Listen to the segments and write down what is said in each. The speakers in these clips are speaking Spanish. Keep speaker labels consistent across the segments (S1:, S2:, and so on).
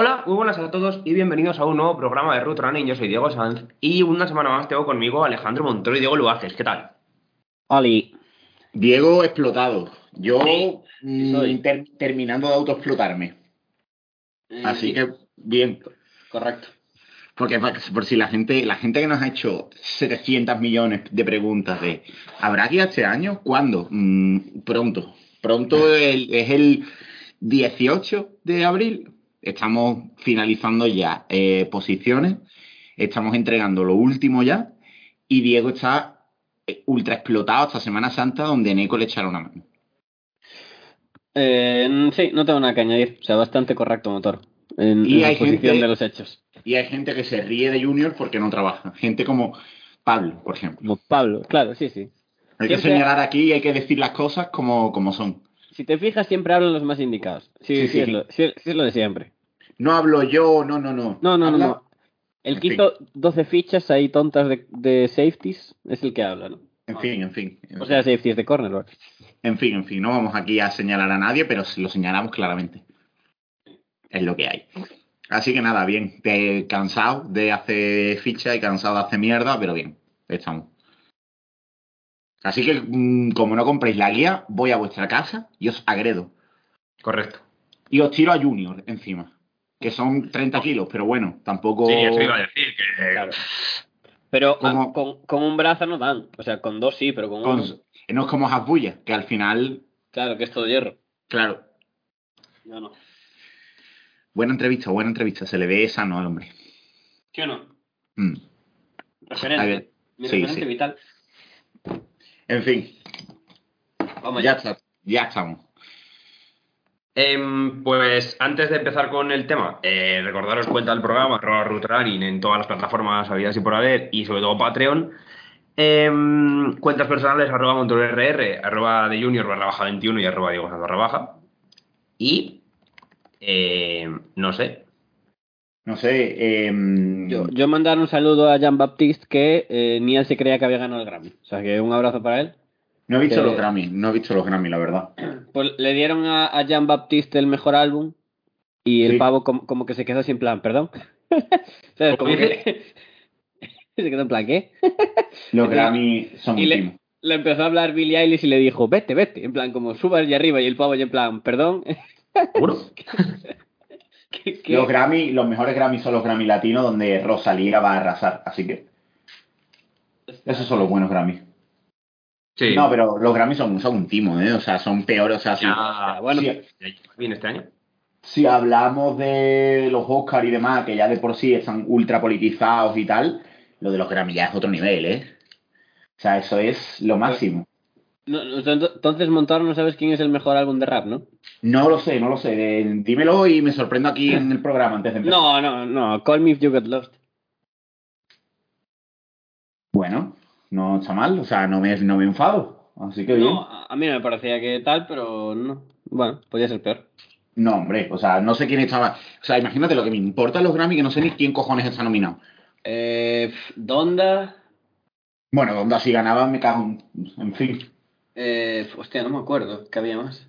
S1: Hola, muy buenas a todos y bienvenidos a un nuevo programa de Root Running. Yo soy Diego Sanz y una semana más tengo conmigo a Alejandro Montoro y Diego Luaces. ¿Qué tal?
S2: Oli.
S3: Diego explotado. Yo
S1: Sí,
S3: mm, ter- terminando de autoexplotarme. Así que bien.
S2: Correcto.
S3: Porque por si la gente, la gente que nos ha hecho 700 millones de preguntas de ¿habrá guía este año? ¿Cuándo? Mm, pronto. Pronto el- es el 18 de abril. Estamos finalizando ya eh, posiciones. Estamos entregando lo último ya. Y Diego está eh, ultra explotado hasta Semana Santa, donde Neko le echará una mano.
S2: Eh, sí, no tengo nada que añadir. O sea, bastante correcto motor. En,
S3: Y
S2: en
S3: hay
S2: exposición
S3: gente-
S2: de los hechos.
S3: Y hay gente que se ríe de Junior porque no trabaja. Gente como Pablo, por ejemplo.
S2: Como Pablo, claro, sí, sí.
S3: Hay que señalar aquí y hay que decir las cosas como, como son.
S2: Si te fijas, siempre hablan los más indicados. Sí,
S3: Sí,
S2: sí,
S3: sí.
S2: Es, lo, sí, sí es lo de siempre.
S3: No hablo yo, no, no, no.
S2: No, no, no,
S3: Habla-
S2: no. El
S3: En
S2: hizo 12 fichas ahí tontas de, de safeties es el que habla, ¿no?
S3: En fin, en fin.
S2: O sea, safeties de cornerback.
S3: En fin, en fin. No vamos aquí a señalar a nadie, pero lo señalamos claramente. Es lo que hay. Así que nada, bien. Te- cansado de hacer ficha y cansado de hacer mierda, pero bien. Estamos. Así que, mm, como no compréis la guía, voy a vuestra casa y os agredo.
S1: Correcto.
S3: Y os tiro a Junior encima. Que son 30 kilos, pero bueno, tampoco.
S1: Sí, eso iba a decir. Que...
S2: Claro. Pero
S3: Como-
S2: con, con un brazo no dan. O sea, con dos sí, pero con,
S3: con-
S2: uno.
S3: no es como Hasbulla, que al final,
S2: Claro, que es todo hierro.
S3: claro.
S2: No, no.
S3: Buena entrevista, buena entrevista. Se le ve sano al hombre.
S2: ¿Sí o no?
S3: Mm.
S2: Referente. Mi
S3: sí,
S2: referente
S3: sí.
S2: vital.
S3: En fin,
S2: Vamos
S3: ya
S2: ya.
S3: está, ya estamos.
S1: Em, pues antes de empezar con el tema, eh, recordaros cuenta del programa, arroba Root Running en todas las plataformas habidas y por haber, y sobre todo Patreon. Em, cuentas personales, arroba MontorRR, arroba de Junior barra baja 21 y arroba Diego barra baja. Y em, no sé.
S3: No sé,
S2: Yo, yo mandar un saludo a Jean Baptiste que eh, ni él se creía que había ganado el Grammy. O sea que un abrazo para él.
S3: No he visto
S2: que-
S3: los Grammy, no he visto los Grammy, la verdad.
S2: Pues le dieron a, a Jean Baptiste el mejor álbum y el
S3: Sí.
S2: pavo como, como que se quedó sin plan, perdón. ¿Sabes?
S1: ¿Cómo
S2: Como que... se quedó en plan, ¿qué?
S3: Los Grammy son
S2: y le- empezó a hablar Billie Eilish y le dijo, vete, vete. En plan, como subas allá arriba y el pavo ya en plan, perdón. ¿Qué- qué?
S3: Los Grammy, los mejores Grammy son los Grammy latinos, donde Rosalía va a arrasar, así que esos son los buenos Grammy.
S1: Sí.
S3: No, pero los Grammy son, son un timo, ¿eh? O sea, son peores, o sea, si,
S1: Ya,
S2: bueno,
S3: si-
S1: ya viene este año.
S3: si hablamos de los Oscar y demás, que ya de por sí están ultra politizados y tal, lo de los Grammy ya es otro nivel, ¿eh? O sea, eso es lo máximo.
S2: No, no, ent- entonces, Montoro, no sabes quién es el mejor álbum de rap, ¿no?
S3: No lo sé, no lo sé. eh, dímelo y me sorprendo aquí en el programa antes de empezar.
S2: No, no, no. Call Me If You Get Lost.
S3: Bueno, no está mal, o sea, no me, no me enfado. Así que bien.
S2: No, a a mí no me parecía que tal, pero no. Bueno, podía ser peor.
S3: No, hombre, o sea, no sé quién estaba. O sea, imagínate lo que me importa los Grammy, que no sé ni quién cojones está nominado.
S2: Eh, Donda.
S3: Bueno, donde así ganaba me cago en. En fin.
S2: Eh, hostia, no me acuerdo. ¿Qué había más?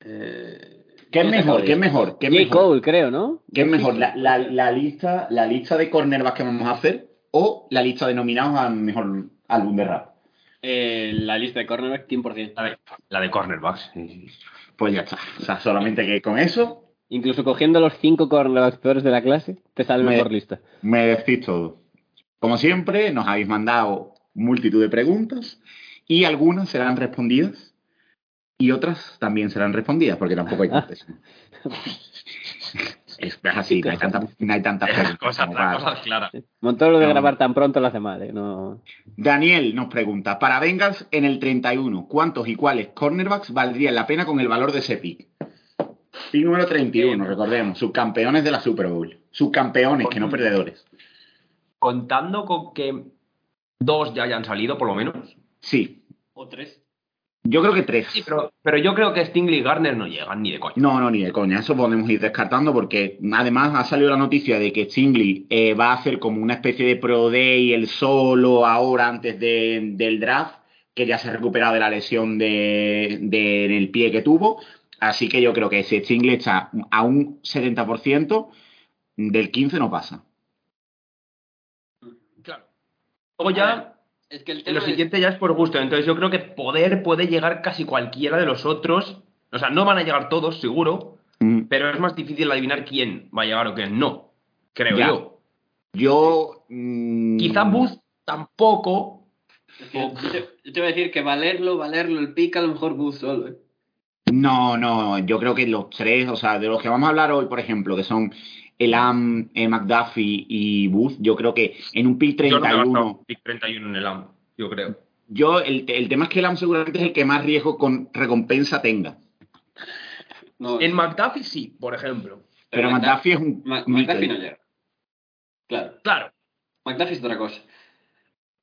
S2: Eh,
S3: ¿Qué es
S2: ¿quién
S3: mejor? ¿Qué es mejor? ¿Qué es
S2: J.
S3: mejor?
S2: Cole, creo, ¿no?
S3: ¿Qué es mejor? La, la, la lista, ¿La lista de cornerbacks que vamos a hacer o la lista de nominados al mejor álbum de rap?
S2: Eh, la lista de cornerback 100%.
S1: La de, la de cornerbacks. sí.
S3: Pues ya está. O sea, solamente que con eso
S2: Incluso cogiendo los 5 cornerbacks peores de la clase, te sale
S3: Me-
S2: mejor lista.
S3: me decís todo. Como siempre, nos habéis mandado multitud de preguntas y algunas serán respondidas y otras también serán respondidas porque tampoco hay contexto. Es, es así, no hay tanta, no hay tanta
S1: Las
S3: pregunta
S1: cosas,
S3: para-
S1: cosas claras.
S2: Montoro de
S3: No.
S2: grabar tan pronto lo hace mal, ¿eh? No...
S3: Daniel nos pregunta, para Bengals en el 31, ¿cuántos y cuáles cornerbacks valdrían la pena con el valor de ese pick? Pick número 31, recordemos, subcampeones de la Super Bowl. Subcampeones, que no perdedores.
S1: Contando con que dos ya hayan salido, por lo menos.
S3: Sí,
S2: O tres.
S3: Yo creo que tres.
S1: Sí, pero, pero yo creo que Stingley y Garner no llegan ni de coña.
S3: No, no, ni de coña. Eso podemos ir descartando porque además ha salido la noticia de que Stingley eh, va a hacer como una especie de Pro Day el solo ahora antes de- del draft, que ya se ha recuperado de la lesión de, de- en el pie que tuvo. Así que yo creo que si Stingley está a un 70%, del 15 no pasa.
S1: Claro. Luego ya,
S2: Es que el
S1: lo siguiente ya es por gusto. Entonces yo creo que poder puede llegar casi cualquiera de los otros. O sea, no van a llegar todos, seguro.
S3: Mm.
S1: Pero es más difícil adivinar quién va a llegar o quién no. Creo
S3: Ya.
S1: yo.
S3: Yo. mm,
S1: Quizá Booth tampoco.
S2: Yo te, yo te voy a decir que valerlo, valerlo, el pick a lo mejor Bus solo, ¿eh?
S3: No, no, yo creo que los tres, o sea, de los que vamos a hablar hoy, por ejemplo, que son Elam, eh, McDuffie y Booth, yo creo que en un pick
S1: Yo no
S3: 31,
S1: pick 31 en el AM, yo creo.
S3: yo, el, el tema es que Elam seguramente es el que más riesgo con recompensa tenga.
S2: No,
S1: En McDuffie sí, por ejemplo.
S3: Pero McDuffie es un
S2: Ma-
S3: mito.
S2: McDuffie no llega. Claro,
S1: Claro.
S2: McDuffie es otra cosa.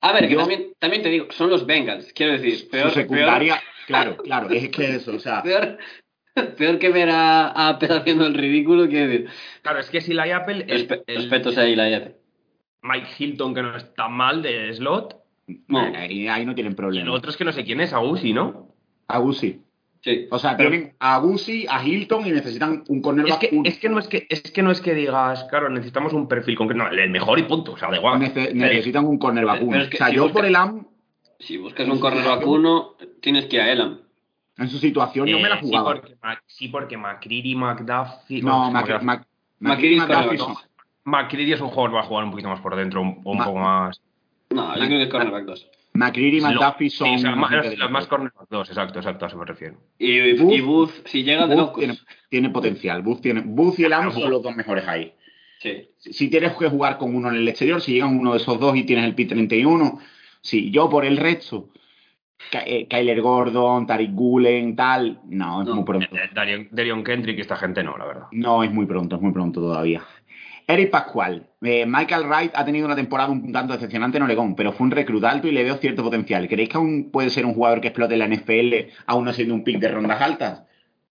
S2: A ver, que
S3: Yo-
S2: también, también te digo, son los Bengals, quiero decir, peor,
S3: Su secundaria, claro, claro, es que eso, o sea,
S2: peor, peor, que ver a, a Apple haciendo el ridículo, quiero decir.
S1: Claro, es que si la Apple, el,
S2: Respe-
S1: el
S2: respetos a Eli Apple.
S1: Mike Hilton, que no está mal de slot,
S2: No,
S3: ahí, ahí no tienen
S1: y el
S3: problema.
S1: otro es que no sé quién es, Agusi, ¿no?
S3: A Guzzi.
S2: sí.
S3: O sea,
S1: Pero-
S3: tienen a Guzzi, a Hilton y necesitan un
S1: Es
S3: cornerback
S1: que,
S3: uno.
S1: es, que no es que, es que no es que digas, claro, necesitamos un perfil concreto, no, el mejor y punto, o sea, da igual.
S3: Nece- necesitan un cornerback uno.
S2: es que
S3: o sea,
S2: si
S3: yo
S2: busca-
S3: por Elam,
S2: Si buscas un corner vacuno, tienes que ir a Elam.
S3: En su situación, yo me la
S1: Eh, sí,
S3: jugaba.
S1: porque, sí, porque McCready, McDuffie...
S3: No,
S1: bueno,
S3: Mac- Mac-
S2: McCready es
S3: McDuffie
S2: cornerback
S3: son-
S1: McCready es un jugador, va a jugar un poquito más por dentro, un, un poco más...
S2: No, yo creo que es cornerback 2.
S3: McCready y McDuffie
S1: sí,
S3: son
S1: o sea,
S3: una
S1: más, los, más cornerback dos, exacto, exacto, a eso me refiero.
S2: Y,
S3: Booth-
S2: y Booth, si llega de locos.
S3: tiene, tiene potencial. Booth, tiene, Booth y Elam
S1: Booth.
S3: son los dos mejores ahí.
S2: Sí.
S3: Si, si tienes que jugar con uno en el exterior, si llegan uno de esos dos y tienes el pi 31, sí, yo por el resto, eh, Kyler Gordon, Tariq Gulen, tal, no, es
S2: No.
S3: muy pronto.
S1: Eh, Darion, Darion Kendrick, esta gente no, la verdad.
S3: No, es muy pronto, es muy pronto todavía. Eric Pascual. eh, Michael Wright ha tenido una temporada un tanto decepcionante en Oregón, pero fue un reclut alto y le veo cierto potencial. ¿Creéis que aún puede ser un jugador que explote en la NFL, aún no siendo un pick de rondas altas?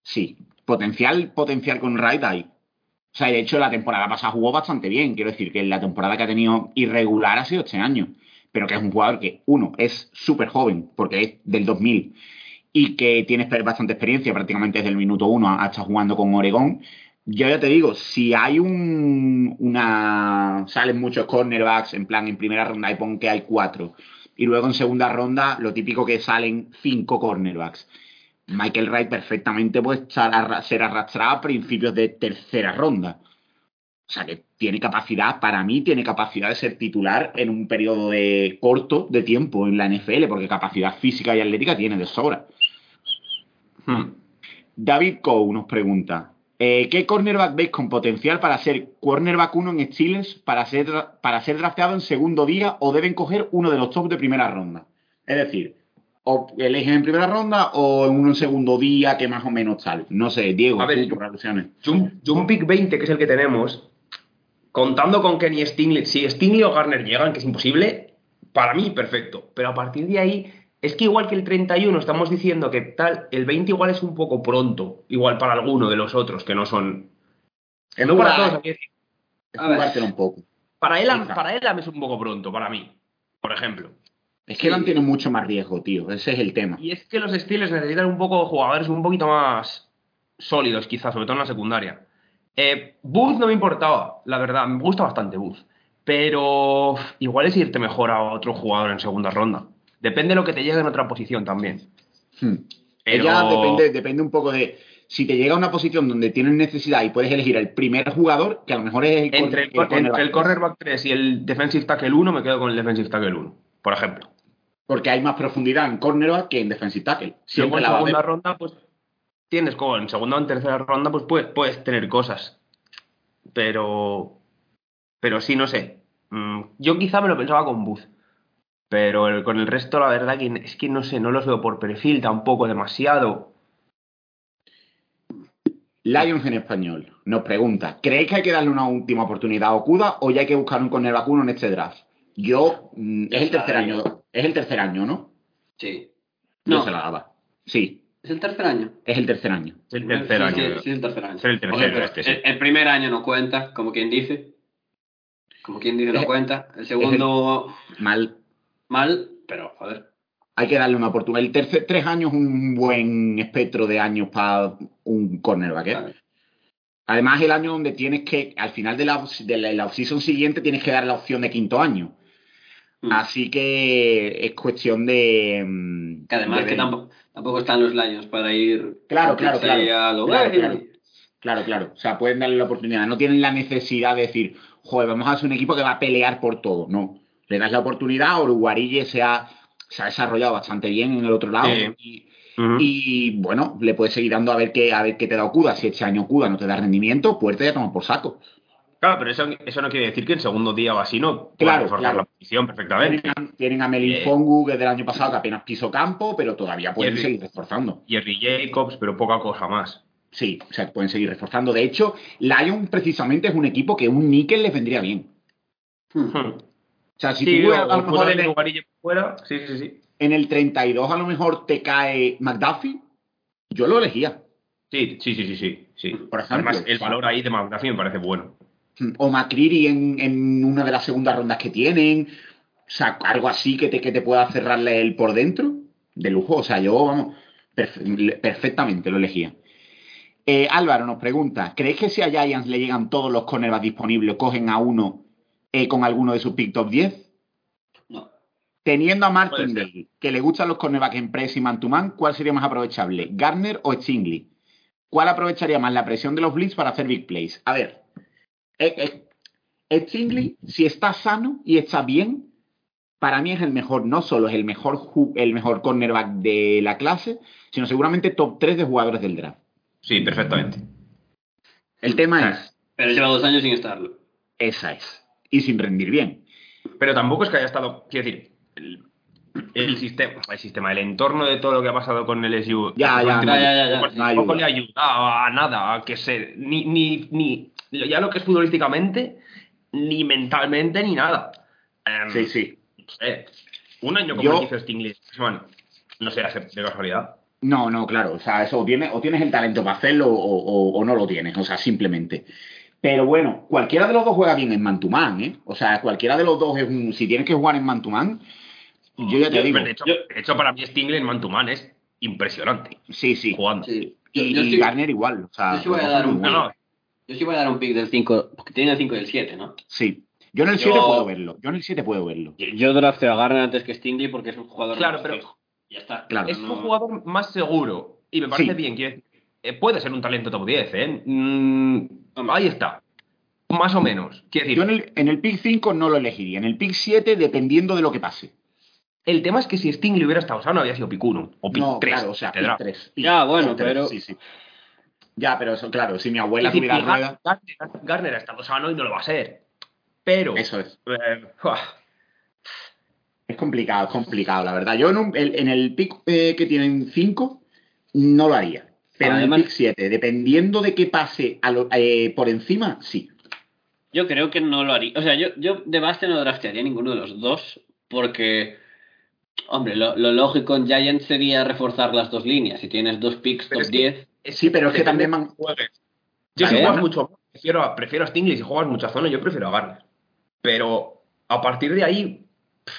S3: Sí. Potencial, potencial con Wright hay. O sea, de hecho, la temporada pasada jugó bastante bien. Quiero decir que la temporada que ha tenido irregular ha sido este año. Pero que es un jugador que, uno, es súper joven, porque es del 2000, y que tiene bastante experiencia, prácticamente desde el minuto uno hasta jugando con Oregón. Yo ya te digo, si hay un, una. Salen muchos cornerbacks, en plan, en primera ronda y pon que hay cuatro. Y luego en segunda ronda, lo típico que salen cinco cornerbacks. Michael Wright perfectamente puede ser arrastrado a principios de tercera ronda. O sea que tiene capacidad, para mí, tiene capacidad de ser titular en un periodo de corto de tiempo en la NFL, porque capacidad física y atlética tiene de sobra.
S1: Hmm.
S3: David Coe nos pregunta: eh, ¿Qué cornerback veis con potencial para ser cornerback 1 en Steelers para ser, para ser drafteado en segundo día o deben coger uno de los top de primera ronda? Es decir, o eligen en primera ronda o en uno en segundo día que más o menos tal. No sé, Diego,
S1: A ver,
S3: tú, por
S1: un, yo un pick 20, que es el que tenemos, contando con Kenny Stingley, si Stingley o Garner llegan, que es imposible, para mí perfecto. Pero a partir de ahí, es que igual que el 31 estamos diciendo que tal, el 20 igual es un poco pronto, igual para alguno de los otros que no son... Que no para todos, decir,
S3: un poco.
S1: para
S3: Quizá.
S1: para Elam es un poco pronto, para mí, por ejemplo.
S3: Es que Elam tiene mucho más riesgo, tío. Ese es el tema.
S1: Y es que los Steelers necesitan un poco jugadores un poquito más sólidos, quizás, sobre todo en la secundaria. Eh, Booth no me importaba, la verdad, me gusta bastante Booth. Pero igual es irte mejor a otro jugador en segunda ronda. Depende de lo que te llegue en otra posición también.
S3: Hmm.
S1: Pero-
S3: Ya depende, depende un poco de. Si te llega a una posición donde tienes necesidad y puedes elegir el primer jugador, que a lo mejor es el,
S1: Entre el,
S3: cor-
S1: cor- entre el
S3: cornerback,
S1: cornerback 3 y el defensive tackle 1, me quedo con el defensive tackle 1, por ejemplo.
S3: Porque hay más profundidad en cornerback que en defensive tackle.
S1: Luego
S3: Siempre
S1: en
S3: la
S1: segunda ronda, pues tienes como en segunda o en tercera ronda, pues puedes, puedes tener cosas. pero. Pero sí, no sé. Mm, Yo quizá me lo pensaba con Booth. Pero el- con el resto, la verdad, que es que no sé, no los veo por perfil tampoco demasiado.
S3: Lions en español nos pregunta, ¿creéis que hay que darle una última oportunidad a Okuda o ya hay que buscar un corner vacuno en este draft? Yo, mm, es el tercer año, es el tercer año, ¿no?
S4: Sí.
S3: Yo
S4: No,
S3: se la daba. Sí,
S4: es el tercer año.
S3: es el tercer año.
S1: Es el tercer
S4: Sí,
S1: año.
S4: Sí, sí, es el tercer año.
S1: Es el
S4: pero
S1: este, sí.
S4: el, el primer año no cuenta, como quien dice. Como quien dice, no
S3: Es-
S4: cuenta. El segundo,
S3: Mal.
S4: mal, pero joder.
S3: Hay que darle una oportunidad. El tercer tres años es un buen espectro de años para un cornerback. ¿eh?
S4: Vale.
S3: Además, el año donde tienes que, al final de la, de la, la off-season siguiente, tienes que dar la opción de quinto año.
S4: Mm.
S3: Así que es cuestión de. mm,
S4: Que además
S3: de
S4: que tampoco, tampoco están los Lions para ir
S3: Claro, claro, claro.
S4: a lo
S3: Claro, claro. Claro, claro. O sea, pueden darle la oportunidad. No tienen la necesidad de decir, joder, vamos a hacer un equipo que va a pelear por todo. No. Le das la oportunidad. Uruguarille se ha, se ha desarrollado bastante bien en el otro lado.
S1: Sí.
S3: Y, bueno, le puedes seguir dando a ver qué, a ver qué te da Okuda. Si este año Okuda no te da rendimiento, pues te ya toma por saco.
S1: Claro, pero eso, eso no quiere decir que el segundo día o así no pueda
S3: Claro,
S1: reforzar
S3: claro.
S1: la posición perfectamente.
S3: Tienen a, tienen a Melin
S1: Eh.
S3: Fongu, que es del año pasado, que apenas pisó campo, pero todavía pueden
S1: Jerry.
S3: seguir reforzando.
S1: Jerry Jacobs, pero poca cosa más.
S3: Sí, o sea, pueden seguir reforzando. De hecho, Lion precisamente es un equipo que un níquel les vendría bien.
S4: Hmm.
S1: Hmm.
S3: O sea, si
S1: sí,
S3: tú
S1: o-
S3: a, lo mejor en el,
S1: fuera, sí, sí, sí.
S3: en el 32 a lo mejor te cae McDuffie, yo lo elegía.
S1: Sí, sí, sí, sí, sí.
S3: Por ejemplo,
S1: Además, el valor ahí de McDuffie me parece bueno.
S3: O McCreary en, en una de las segundas rondas que tienen. O sea, algo así que te, que te pueda cerrarle el por dentro. De lujo. O sea, yo, vamos, perfe- perfectamente lo elegía. Eh, Álvaro nos pregunta, ¿crees que si a Giants le llegan todos los cornerbacks disponibles, cogen a uno eh, con alguno de sus pick top 10?
S4: No.
S3: Teniendo a Martindale, que le gustan los cornerbacks en press y man to man, ¿cuál sería más aprovechable? ¿Garner o Stingley? ¿Cuál aprovecharía más la presión de los blitz para hacer big plays? A ver, Stingley, si está sano y está bien, para mí es el mejor, no solo es el mejor, el mejor cornerback de la clase, sino seguramente top 3 de jugadores del draft.
S1: Sí, perfectamente.
S3: El tema es,
S4: Pero lleva dos años sin estarlo.
S3: esa es, y sin rendir bien.
S1: Pero tampoco es que haya estado, quiero decir, el, el sistema, el sistema, el entorno de todo lo que ha pasado con el SU.
S3: Ya, ya,
S4: ya, ya, ya,
S3: no ayuda.
S1: le ha ayudado a nada, a que se, ni, ni, ni, ya lo que es futbolísticamente, ni mentalmente, ni nada. Em,
S3: Sí, sí.
S1: no sé, un año como
S3: Yo-
S1: hizo Stingley, bueno, no sé, de casualidad.
S3: No, no, claro. O sea, eso o tienes, o tienes el talento para hacerlo o, o- o no lo tienes. O sea, simplemente. Pero bueno, cualquiera de los dos juega bien en man to man, ¿eh? O sea, cualquiera de los dos es un. Si tienes que jugar en man to man, yo ya te
S4: Yo-
S3: digo.
S1: de, hecho,
S4: yo-
S1: de hecho, para mí Stingley en man to man es impresionante
S3: Sí, sí.
S1: jugando.
S4: Sí.
S3: Y,
S4: yo
S3: y
S4: sí,
S3: Garner igual. O sea,
S4: yo voy a dar un
S1: No, no,
S4: yo sí voy a dar un pick del 5, porque tiene el 5 y el 7, ¿no?
S3: Sí. Yo en el
S4: Yo-
S3: 7 puedo verlo. Yo en el 7 puedo verlo.
S2: Yo drafteo a Garner antes que Stingley porque es un jugador
S1: Claro,
S2: más
S1: pero-
S2: fijo.
S4: Ya está.
S3: Claro.
S1: es
S4: No-
S1: un jugador más seguro y me parece
S3: Sí.
S1: bien. quiero decir, eh, puede ser un talento top 10, ¿eh? Mm, ahí está. Más o menos. Quiero decir,
S3: Yo en el, en el pick 5 no lo elegiría. En el pick 7, dependiendo de lo que pase.
S1: el tema es que si Stingley hubiera estado sano, había sido pick 1 o pick
S3: no,
S1: 3.
S3: claro, o sea, pick 3.
S2: Ya, bueno, pero-
S3: Sí, sí. Ya, pero eso, claro, si mi abuela
S1: decir,
S3: tuviera
S1: y Gar-
S3: rueda.
S1: Garner, Garner estado sano y no lo va a ser. Pero.
S3: Eso es.
S1: eh.
S3: Es complicado, es complicado, la verdad. Yo en, un- el, en el pick eh, que tienen 5 no lo haría. Pero
S2: Además-
S3: en el pick 7, dependiendo de qué pase a lo- eh, por encima, sí.
S2: Yo creo que no lo haría. O sea, yo, yo de base no draftearía ninguno de los dos porque, hombre, lo, lo lógico en Giants sería reforzar las dos líneas. Si tienes dos picks
S1: Pero
S2: top
S1: es que-
S2: 10,
S3: Sí, pero es que también man-
S1: juegues. Yo si juegas mucho, prefiero a, prefiero a Stingley. Si juegas mucha zona, yo prefiero a Garner. Pero a partir de ahí,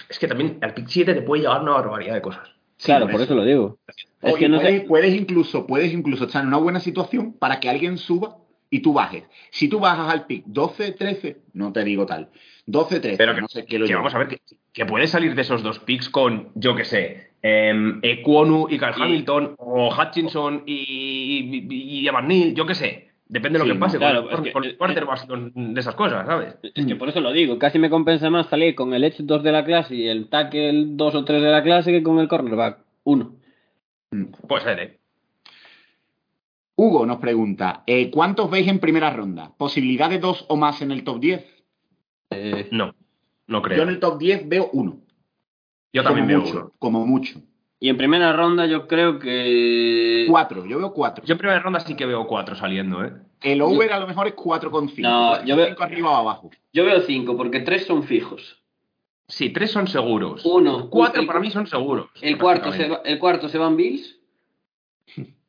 S1: es que también al pick 7 te puede llegar una barbaridad de cosas.
S2: claro,
S3: por
S2: por
S3: eso.
S2: eso lo digo. Es que no
S3: puedes,
S2: sé.
S3: puedes incluso, puedes incluso estar en una buena situación para que alguien suba y tú bajes. Si tú bajas al pick 12, 13, no te digo tal. 12, 13,
S1: Pero que,
S3: no sé qué lo
S1: que vamos a ver, que, que puedes salir de esos dos picks con, yo que sé, eh, Ekwonu y Carl
S2: Y-
S1: Hamilton, o Hutchinson y, y, y Evan Neal, yo que sé. Depende de lo
S3: Sí,
S1: que pase
S2: claro,
S1: con,
S2: es que-
S1: con
S2: eh,
S1: de esas cosas, ¿sabes?
S2: Es que por eso lo digo. Casi me compensa más salir con el Edge 2 de la clase y el tackle 2 o 3 de la clase que con el cornerback 1.
S1: Puede ser, ¿eh?
S3: Hugo nos pregunta, eh, ¿cuántos veis en primera ronda? ¿Posibilidad de dos o más en el top 10?
S2: Eh,
S1: No, no creo.
S3: Yo en el top 10 veo uno.
S1: Yo también
S3: como
S1: veo
S3: mucho,
S1: uno.
S3: Como mucho.
S2: y en primera ronda yo creo que...
S3: Cuatro, yo veo cuatro.
S1: Yo en primera ronda sí que veo cuatro saliendo, ¿eh?
S3: El over a lo mejor es 4,5.
S2: No, yo veo-
S3: 4,5 arriba o abajo.
S2: Yo veo cinco, porque tres son fijos.
S1: Sí, tres son seguros.
S2: Uno.
S1: Cuatro
S2: el-
S1: para mí son seguros.
S2: El cuarto, se va, el cuarto se van Bills.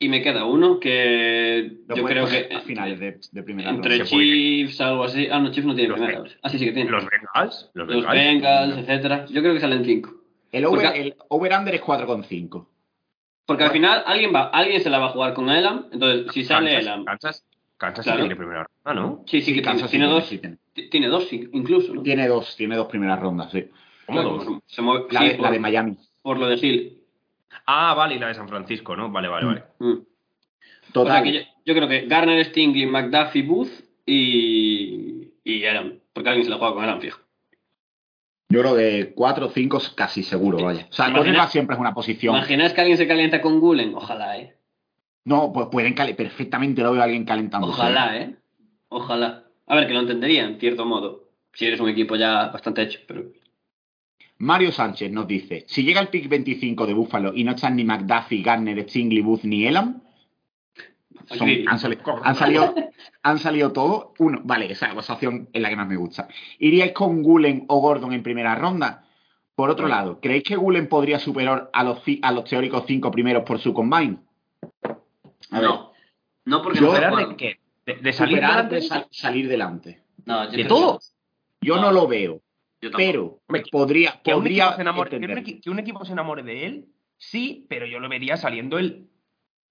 S2: Y me queda uno que
S3: Lo
S2: yo creo que
S3: a finales de, de primera
S2: entre. Chiefs, algo así. Ah, no, Chiefs no tiene primera. Ah, sí, sí que tiene.
S1: Los Bengals. Los
S2: Los
S1: Bengals.
S2: Bengals, etcétera. Yo creo que salen cinco.
S3: El over, over-under es 4,5.
S2: Porque al final alguien va, alguien se la va a jugar con Elam. Entonces, si sale
S1: Kansas,
S2: Elam.
S1: Kansas, Kansas sí tiene primera ronda, ¿no?
S2: Sí, sí, que tiene,
S3: Kansas sí
S2: tiene dos.
S3: sí tiene.
S2: Tiene dos sí, incluso, ¿no?
S3: Tiene dos, tiene dos primeras rondas, sí.
S1: ¿Cómo
S2: Claro,
S1: dos?
S2: como se mueve-
S3: La,
S2: sí,
S3: de, la
S2: por,
S3: de Miami.
S2: por lo de Hill.
S1: Ah, vale, y la de San Francisco, ¿no? Vale, vale, vale.
S2: Mm. O
S3: Total.
S2: sea que yo, yo creo que Garner, Stingley, McDuffie, Booth y, y Elam. Porque alguien se la juega con Elam, fijo.
S3: Yo creo que 4 o 5 casi seguro, vaya. O sea, cornerback siempre es una posición.
S2: ¿Imagináis que alguien se calienta con Gulen? Ojalá, ¿eh?
S3: No, pues pueden perfectamente lo veo a alguien calentando.
S2: Ojalá, ¿eh? Ojalá. A ver, que lo entendería, en cierto modo. Si eres un equipo ya bastante hecho, pero...
S3: Mario Sánchez nos dice: si llega el pick 25 de Buffalo y no están ni McDuffie, Garner, Stingley, Booth ni Elam, son- han, sali- han salido, han salido todos. Uno, vale, esa, opción es la que más me gusta. ¿Iríais con Gulen o Gordon en primera ronda? Por otro lado, ¿creéis que Gulen podría superar a los, a los teóricos cinco primeros por su combine? A ver,
S2: no. No porque
S3: Yo-
S2: no se
S1: ¿Superar
S2: juegan.
S1: de qué? ¿De, de salir delante?
S3: de sal- salir delante.
S2: No, yo
S1: ¿De todo?
S2: que-
S3: Yo no,
S2: No.
S3: lo veo. Pero
S1: Hombre,
S3: podría,
S1: Que un,
S3: podría
S1: equipo se enamore, que, un que un equipo se enamore de él, sí, pero yo lo vería saliendo el,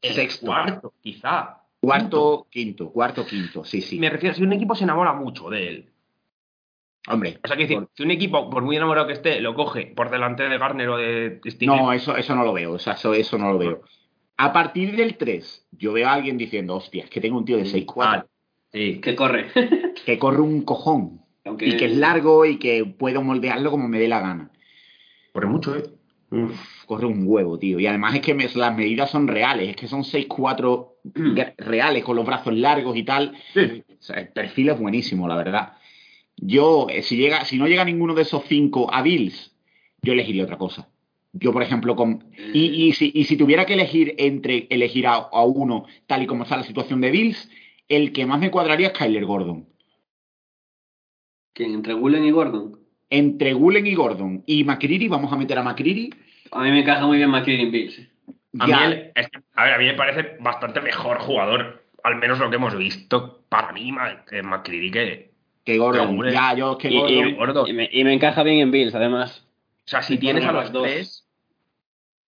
S1: el
S3: Sexto.
S1: cuarto, quizá.
S3: Cuarto, quinto, cuarto, quinto, sí, sí.
S1: Me refiero, si un equipo se enamora mucho de él.
S3: Hombre,
S1: O sea, que decir,
S3: por-
S1: si un equipo, por muy enamorado que esté, lo coge por delante de Garner o de Stingley,
S3: no, eso, eso no lo veo, o sea, eso, eso no lo veo. A partir del 3, yo veo a alguien diciendo, hostia, es que tengo un tío de 6'4
S1: Ah, sí.
S2: Que corre.
S3: que corre un cojón
S2: Aunque...
S3: y que es largo y que puedo moldearlo como me dé la gana.
S1: Corre mucho, ¿eh? Mm.
S3: Corre un huevo, tío. Y además es que me- las medidas son reales, es que son 6'4 gra- reales con los brazos largos y tal.
S1: Sí.
S3: O sea, el perfil es buenísimo, la verdad. Yo, eh, si llega, si no llega ninguno de esos cinco a Bills, yo elegiría otra cosa. Yo, por ejemplo, con. Y, y si, y si tuviera que elegir entre elegir a, a uno, tal y como está la situación de Bills, el que más me cuadraría es Kyler Gordon.
S2: ¿Quién? ¿Entre Gulen y Gordon?
S3: Entre Gulen y Gordon y McCreary, vamos a meter a McCreary.
S2: A mí me encaja muy bien McKinnon Bills. ¿eh?
S1: A, mí él- es que, a ver, a mí me parece bastante mejor jugador, al menos lo que hemos visto, para mí, ma- que que...
S3: que Gordon. Ya, yo es que
S2: Y,
S3: Gordon.
S2: y-
S1: Gordon.
S2: y me, y me encaja bien en Bills, además.
S1: O sea, si tienes a los
S2: dos.
S1: tres...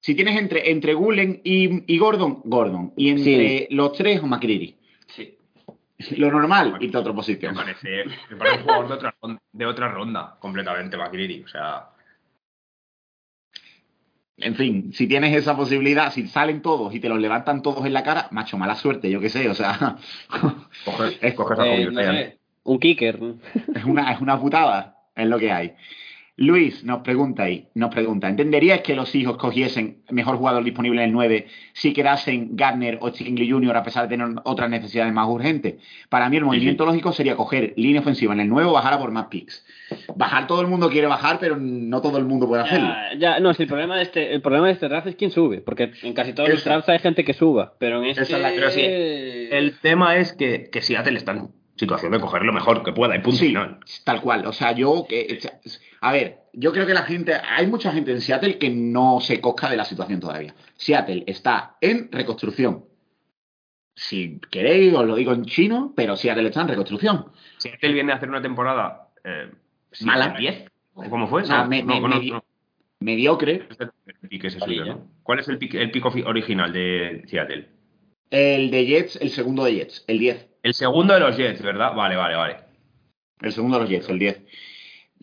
S3: Si tienes entre, entre Gulen y, y Gordon, Gordon. Y entre los tres, McCreary. Lo normal, irte a otra
S1: Me
S3: posición.
S1: parece, me parece un jugador de otra, de otra ronda, completamente, McCready. O sea,
S3: En fin, si tienes esa posibilidad, si salen todos y te los levantan todos en la cara, macho, mala suerte, yo qué sé, o sea,
S1: coges,
S3: Es-
S1: coges a
S2: Eh, no sé, un kicker.
S3: es una, es una putada, es lo que hay. Luis nos pregunta ahí, nos pregunta, ¿entenderías que los hijos cogiesen mejor jugador disponible en el 9 si quedasen Garner o Stingley Jr. a pesar de tener otras necesidades más urgentes? Para mí el movimiento lógico sería coger línea ofensiva en el 9 o bajar a por más picks. Bajar todo el mundo quiere bajar, pero no todo el mundo puede hacerlo.
S2: Ya, ya, no, si el problema de este, el problema de este draft es quién sube, porque en casi todos los
S3: Esa.
S2: drafts hay gente que suba, pero en este
S3: Esa es la-
S1: pero sí, El tema es que, que Seattle está en situación de coger lo mejor que pueda y punto
S3: Sí,
S1: final.
S3: tal cual. O sea, yo. que- a ver, yo creo que la gente. Hay mucha gente en Seattle que no se cosca de la situación todavía. Seattle está en reconstrucción. Si queréis, os lo digo en chino, pero Seattle está en reconstrucción.
S1: Seattle viene a hacer una temporada eh,
S3: Mala.
S1: 10, ¿o cómo fue?
S3: O sea,
S1: no,
S3: me-
S1: no,
S3: me-
S1: no,
S3: medi-
S1: no.
S3: Mediocre.
S1: ¿Cuál es el ofi- original de Seattle?
S3: El de Jets, el segundo de Jets, el 10.
S1: El segundo de los Jets, ¿verdad? Vale, vale, vale.
S3: El segundo de los Jets, el 10.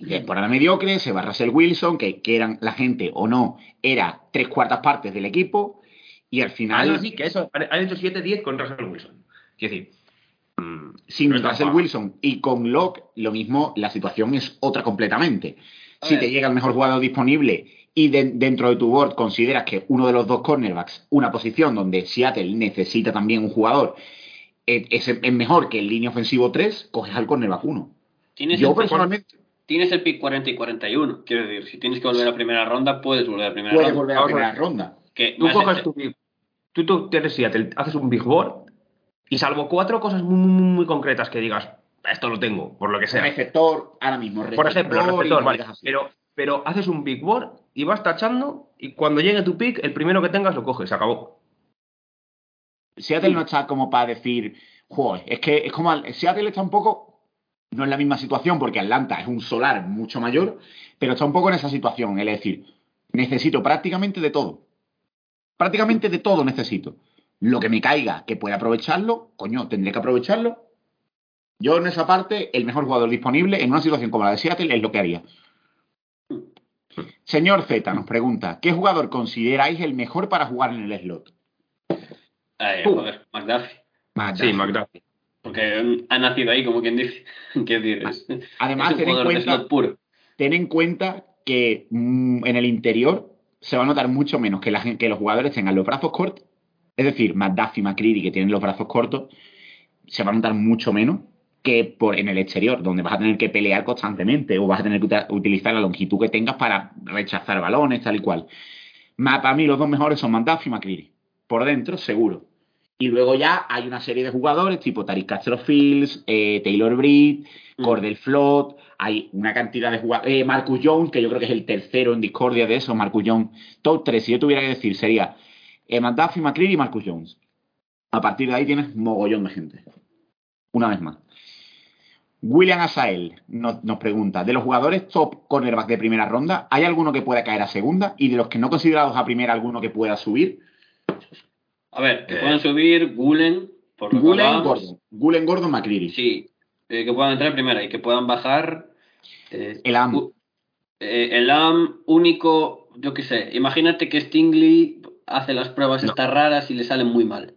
S3: Temporada mediocre, se va Russell Wilson, que quieran la gente o no, era tres cuartas partes del equipo. Y al
S1: Ah,
S3: final.
S1: no, sí, que eso. Han hecho 7-10 con Russell Wilson. Quiero decir. mm,
S3: sin
S1: no
S3: Russell. Wilson y con Locke, lo mismo, la situación es otra completamente. Si te llega el mejor jugador disponible y de- dentro de tu board consideras que uno de los dos cornerbacks, una posición donde Seattle necesita también un jugador, eh, es, es mejor que el línea ofensivo 3, coges al cornerback 1.
S2: Tienes
S3: Yo
S2: el,
S3: personalmente
S2: tienes el pick 40 y 41. Quiero decir, si tienes que volver a primera ronda, puedes volver a primera
S3: puedes
S2: ronda.
S3: volver a primera ronda.
S2: Que
S1: Tú coges tu big- tú, tú tienes Seattle, haces un big board y salvo cuatro cosas muy, muy, muy concretas que digas, esto lo tengo, por lo que sea.
S3: Receptor, ahora mismo, receptor.
S1: Por ejemplo, receptor, vale. Pero, pero haces un big board y vas tachando y cuando llegue tu pick, el primero que tengas lo coges, se acabó.
S3: Seattle no está como para decir, joder, es que es como, Seattle está un poco, no en la misma situación porque Atlanta es un solar mucho mayor, pero está un poco en esa situación, es decir, necesito prácticamente de todo. Prácticamente de todo necesito. Lo que me caiga, que pueda aprovecharlo, coño, tendré que aprovecharlo. Yo en esa parte, el mejor jugador disponible en una situación como la de Seattle es lo que haría. Señor Z nos pregunta, ¿qué jugador consideráis el mejor para jugar en el slot?
S1: Tú.
S2: joder, McDuffie.
S1: Sí, McDuffie.
S2: Porque mm, ha nacido ahí, como quien dice. Quiero decir, es,
S3: Además,
S2: es un
S3: ten en cuenta,
S2: slot puro.
S3: ten en cuenta que mm, en el interior se va a notar mucho menos que, la que los jugadores tengan los brazos cortos. Es decir, McDuffie y McCready, que tienen los brazos cortos, se va a notar mucho menos que por en el exterior, donde vas a tener que pelear constantemente o vas a tener que utilizar la longitud que tengas para rechazar balones, tal y cual. Para mí los dos mejores son McDuffie y McCready. Por dentro, seguro. Y luego ya hay una serie de jugadores tipo Tariq Castro Fields, eh, Taylor Britt,
S2: Mm.
S3: Cordell Flott, hay una cantidad de jugadores. Eh, Marcus Jones, que yo creo que es el tercero en discordia de eso, Marcus Jones. Top 3, si yo tuviera que decir, sería eh, McDuffie, McCready y Marcus Jones. A partir de ahí tienes mogollón de gente. Una vez más. William Asael nos, nos pregunta, de los jugadores top cornerback de primera ronda, ¿hay alguno que pueda caer a segunda? Y de los que no considerados a primera, ¿alguno que pueda subir?
S2: A ver, que
S1: Eh.
S2: puedan subir Gulen, por lo
S3: Gulen. Gordon. Gulen Gordon McCready.
S2: Sí, eh, que puedan entrar primera y que puedan bajar. eh,
S3: El AM.
S2: eh, el AM único, yo qué sé. Imagínate que Stingley hace las pruebas
S1: No.
S2: estas raras y le salen muy mal.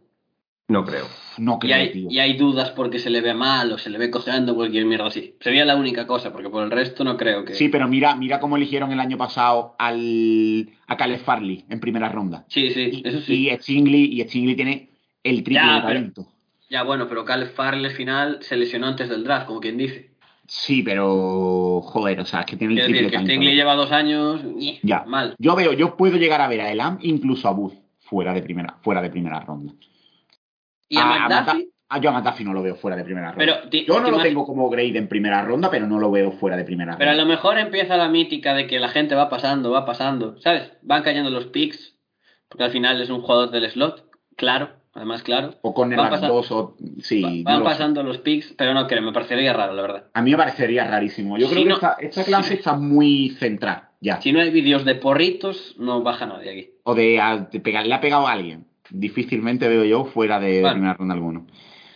S1: No creo.
S3: No
S2: Y
S3: creo,
S2: hay,
S3: tío.
S2: y hay dudas porque se le ve mal o se le ve cojeando cualquier mierda así. Sería la única cosa, porque por el resto no creo que.
S3: Sí, pero mira, mira cómo eligieron el año pasado al, a Caleb Farley en primera ronda.
S2: sí, sí,
S3: Y,
S2: eso sí.
S3: y Stingley, y Stingley tiene el triple
S2: Ya,
S3: de
S2: pero-
S3: talento.
S2: Ya, bueno, pero Caleb Farley al final se lesionó antes del draft, como quien dice.
S3: Sí, pero joder, o sea, es que tiene el triple
S2: decir,
S3: de
S2: que
S3: talento.
S2: Stingley lleva dos años.
S3: Ya.
S2: Mal.
S3: Yo veo, yo puedo llegar a ver a Elam, incluso a Booth, fuera de primera, fuera de primera ronda.
S2: Y a,
S3: a
S2: McDuffie.
S3: Ah, yo a McDuffie no lo veo fuera de primera ronda.
S2: Pero,
S3: yo no lo tengo como grade en primera ronda, pero no lo veo fuera de primera
S2: Pero a
S3: ronda.
S2: lo mejor empieza la mítica de que la gente va pasando, va pasando, ¿sabes? Van cayendo los picks, porque al final es un jugador del slot, claro, además claro.
S3: O con
S2: pasa-
S3: 2 o... Sí,
S2: Va-
S3: no
S2: van
S3: lo
S2: pasando los picks, pero no creo, me parecería raro, la verdad.
S3: A mí me parecería rarísimo. Yo
S2: Si
S3: creo que esta, esta clase está muy centrada, ya.
S2: Si no hay vídeos de porritos, no baja nadie aquí.
S3: O de, a- de pegar, le ha pegado a alguien. Difícilmente veo yo fuera de
S2: Bueno.
S3: primera ronda alguno.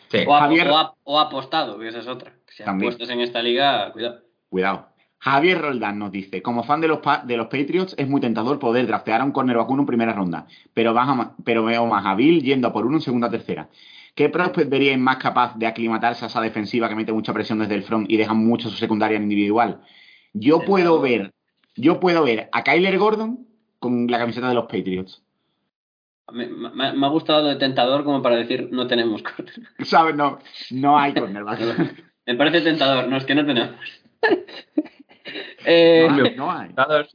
S1: Sí.
S2: O ha,
S3: Javier-
S2: o ha- o ha apostado, que esa es otra. Si
S3: También.
S2: apuestas en esta liga, cuidado.
S3: Cuidado. Javier Roldán nos dice, como fan de los, pa- de los Patriots es muy tentador poder draftear a un cornerback uno en primera ronda, pero, pero veo más a Bill yendo a por uno en segunda o tercera. ¿Qué prospect veríais más capaz de aclimatarse a esa defensiva que mete mucha presión desde el front y deja mucho su secundaria en individual? Yo puedo ver, yo puedo ver a Kyler Gordon con la camiseta de los Patriots.
S2: Me, me- me ha gustado lo de tentador como para decir no tenemos corner.
S3: ¿Sabes? No, no hay cornerback.
S2: Me parece tentador, no es que no tenemos. Eh,
S3: No hay, no hay.
S1: Nada,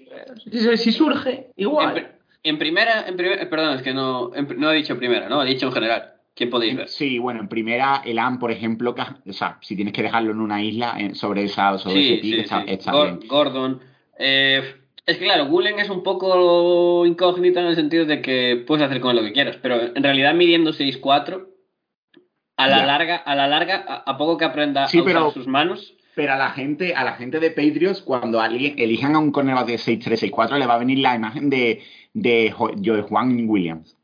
S1: Si, si surge, igual.
S2: en primera, en primer- perdón, es que no, en no he dicho primera, ¿no? He dicho en general. ¿Quién podéis ver?
S3: Sí, bueno, en primera, el AM, por ejemplo, que- o sea, si tienes que dejarlo en una isla sobre esa sobre ese pick, está, está
S2: Gor-
S3: bien.
S2: Gordon. Eh, es que claro, Gulen es un poco incógnito en el sentido de que puedes hacer con lo que quieras, pero en realidad midiendo 6'4, a la larga, a la larga, a, a poco que aprenda
S3: Sí,
S2: a usar
S3: pero-
S2: sus manos,
S3: Pero a la gente, a la gente de Patriots, cuando alguien elijan a un cornerback de 6'3, 6'4, le va a venir la imagen de, de Joe Juan Williams.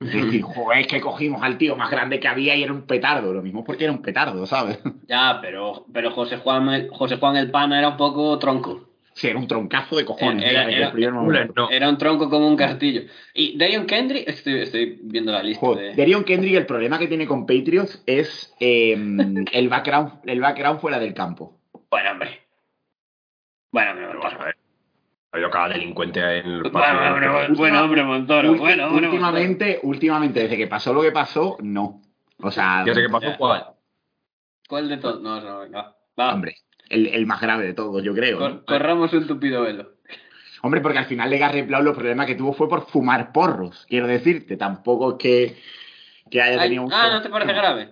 S3: Es decir, joder, es que cogimos al tío más grande que había y era un petardo. Lo mismo porque era un petardo, ¿sabes?
S2: ya, pero, pero José Juan, José Juan el Pana era un poco tronco.
S3: Sí, era un troncazo de cojones.
S2: Era-
S3: ya, desde
S2: era-
S3: el primer momento.
S1: No.
S2: Era un tronco como un castillo. Y Darion Kendrick, estoy, estoy viendo la lista
S3: Joder,
S2: de...
S3: Derion Kendrick, el problema que tiene con Patriots es eh, el, background, el background fuera del campo.
S2: Bueno, hombre. Bueno,
S1: Vamos a ver. Ha habido cada delincuente en el
S2: Bueno, bueno, bueno, buen hombre, Montoro.
S3: Ulti-
S2: Bueno, bueno,
S3: últimamente, últimamente, desde que pasó lo que pasó, no. O sea,
S1: sé qué pasó. ¿cuál?
S2: Montoro. ¿Cuál de todos? No, no, venga. Va,
S3: hombre, el, el más grave de todos, yo creo.
S2: cor-
S3: ¿no?
S2: corramos un tupido velo.
S3: Hombre, porque al final de Garry Blau los problemas que tuvo fue por fumar porros, quiero decirte. Tampoco es que, que haya
S2: Ay,
S3: tenido un...
S2: ah, ¿no te parece grave?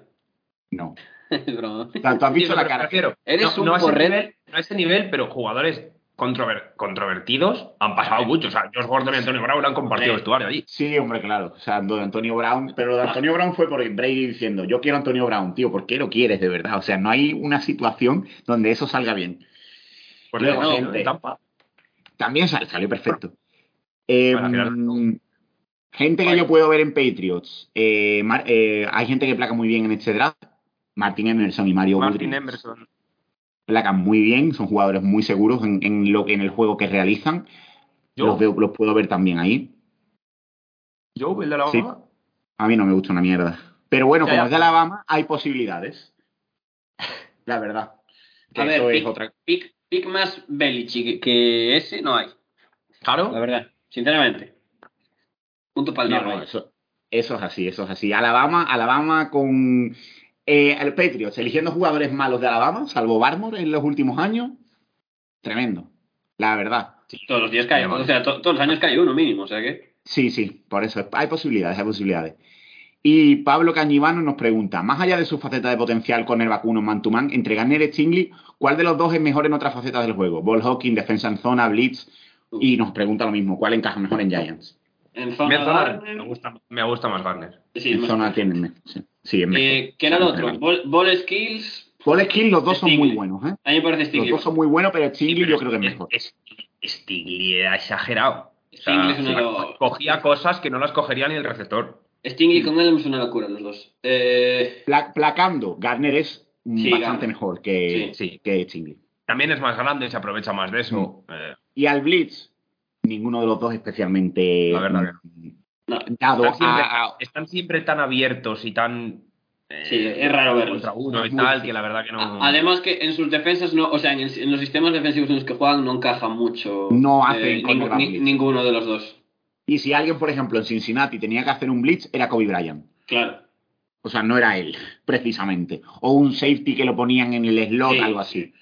S3: No.
S2: Es broma.
S3: O sea, tú has visto
S1: Sí,
S3: la cara.
S2: Eres
S1: no,
S2: un
S1: no a ese
S2: porrero.
S1: nivel, no a ese nivel, pero jugadores controver- controvertidos han pasado mucho. O sea, Josh Gordon y Antonio Brown han compartido
S2: Sí.
S1: vestuario allí.
S3: Sí, hombre, claro. O sea, lo de Antonio Brown, pero lo de Antonio Brown fue por Brady diciendo, yo quiero a Antonio Brown, tío, ¿por qué lo quieres de verdad? O sea, no hay una situación donde eso salga bien.
S1: Pues
S3: Luego,
S1: no,
S3: gente.
S1: en Tampa.
S3: También sal- salió perfecto. Eh,
S1: Bueno,
S3: gente que yo puedo ver en Patriots. eh, eh, hay gente que placa muy bien en este draft. Martin Emerson y Mario
S1: Martin
S3: Goodrich
S1: Emerson.
S3: Placan muy bien, son jugadores muy seguros en, en lo, en el juego que realizan.
S1: Yo,
S3: Los, veo- los puedo ver también ahí.
S1: Joe, el de la
S3: Sí. A mí no me gusta una mierda. Pero bueno,
S1: Ya,
S3: como
S1: ya.
S3: es de Alabama, hay posibilidades. La verdad.
S2: A ver,
S3: eso es
S2: pick,
S3: otra.
S2: pick- pick más Belichick que ese no hay.
S1: Claro.
S2: La verdad, sinceramente. Punto para el
S3: No, eso, eso es así, eso es así. Alabama, Alabama con eh, el Patriots eligiendo jugadores malos de Alabama, salvo Barmore en los últimos años. Tremendo. La verdad.
S2: Todos los días cae, o sea, to- todos los años cae uno mínimo, o sea que.
S3: Sí, sí, por eso. Hay posibilidades, hay posibilidades. Y Pablo Cañivano nos pregunta, más allá de su faceta de potencial con el vacuno man to man, entre Garner y Stingley, ¿cuál de los dos es mejor en otras facetas del juego? Ball hawking, defensa en zona, blitz. Y nos pregunta lo mismo, ¿cuál encaja mejor en Giants?
S2: En
S1: Me,
S2: zona.
S1: me gusta, me gusta más Garner.
S2: Sí,
S3: en zona tienen. Sí, sí, es mejor.
S2: Eh, ¿Qué era el otro? Ball, ball skills.
S3: Ball skill, los dos son muy buenos, ¿eh?
S2: A mí me parece
S3: Los
S2: Stingley.
S3: dos son muy buenos, pero Stingley
S1: Sí,
S3: yo
S1: pero
S3: creo que es mejor.
S1: es- Stingley era exagerado. O sea,
S2: es una
S1: sí,
S2: lo-
S1: Cogía cosas que no las cogería ni el receptor.
S2: Stingley con él es una locura los dos. Eh,
S3: Pla- placando, Garner es
S2: Sí,
S3: bastante
S2: Garner.
S3: mejor que,
S1: Sí.
S3: que Stingley.
S1: También es más grande y se aprovecha más de eso. Eh,
S3: Y al Blitz, ninguno de los dos especialmente
S1: La verdad
S2: no.
S3: dado
S1: están, siempre,
S3: a, a-
S1: están siempre tan abiertos y tan. eh,
S2: Sí, es raro verlos.
S1: Contra uno y tal, que la verdad que no.
S2: Además que en sus defensas no, o sea, en, el- en los sistemas defensivos en los que juegan no encaja mucho.
S3: No hacen
S2: eh,
S3: con
S2: ningú-
S3: el
S2: ni-
S3: Blitz.
S2: ninguno de los dos.
S3: Y si alguien, por ejemplo, en Cincinnati tenía que hacer un Blitz, era Kobe Bryant.
S2: Claro.
S3: O sea, no era él, precisamente. O un safety que lo ponían en el slot,
S2: Sí,
S3: algo así.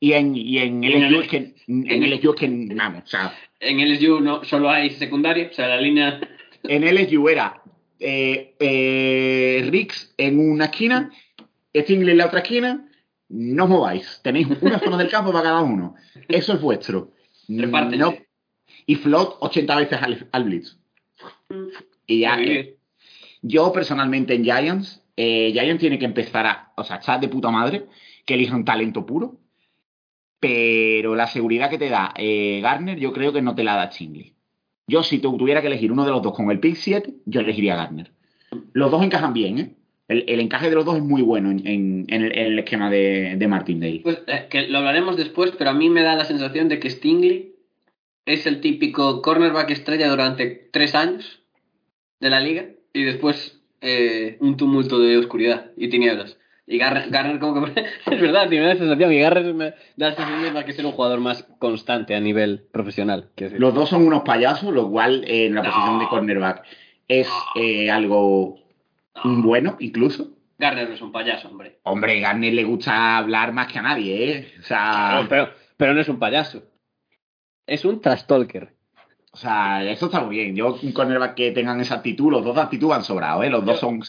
S3: Y en, y en
S2: En
S3: LSU
S2: el-
S3: es que, en LSU es que, vamos, o sea,
S2: En LSU no, solo hay secundaria, o sea, la línea.
S3: En LSU era eh, eh, Riggs en una esquina, Stingley en la otra esquina, no os mováis. Tenéis una zona del campo para cada uno. Eso es vuestro. No, y flot 80 veces al, al blitz. Y ya, eh, yo personalmente en Giants, eh, Giants tiene que empezar a, o sea, estar de puta madre, que elijan talento puro, pero la seguridad que te da eh, Garner yo creo que no te la da Chingley. Yo si tu- tuviera que elegir uno de los dos con el pick 7, yo elegiría a Garner. Los dos encajan bien, ¿eh? El, el encaje de los dos es muy bueno en, en- el, el esquema de, de Martindale.
S2: Pues eh, que lo hablaremos después, pero a mí me da la sensación de que Stingley es el típico cornerback estrella durante tres años de la liga y después eh, un tumulto de oscuridad y tinieblas. Y Garner, Garner como que... es verdad, da la sensación. Y Garner me da la sensación de más que ser un jugador más constante a nivel profesional.
S3: Los dos son unos payasos, lo cual eh, en la
S2: No.
S3: posición de cornerback es eh, algo bueno, incluso.
S2: Garner no es un payaso, hombre.
S3: Hombre, Garner le gusta hablar más que a nadie, ¿eh? O sea,
S2: No, pero, pero no es un payaso. Es un trash talker.
S3: o sea, eso está muy bien. Yo, un cornerback que tengan esa actitud, los dos de actitud han sobrado, ¿eh? Los dos son.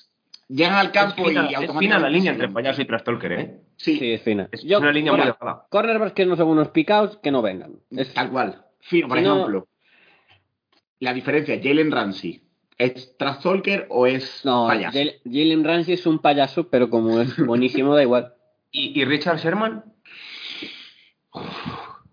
S3: Llegan al campo
S1: es fina,
S3: y
S1: es
S3: automáticamente.
S1: fina la línea entre payaso y trastalker, ¿eh?
S3: Sí,
S2: Sí, es fina.
S1: Es
S2: Yo-
S1: una línea muy delgada.
S2: Cornerbacks que no son unos picaos, que no vengan. Es-
S3: tal cual. Fino, por
S2: Si no-
S3: ejemplo, la diferencia, Jalen Ramsey, ¿es trash talker o es
S2: No,
S3: payaso?
S2: Jal- Jalen Ramsey es un payaso, pero como es buenísimo, da igual.
S1: ¿Y, y Richard Sherman?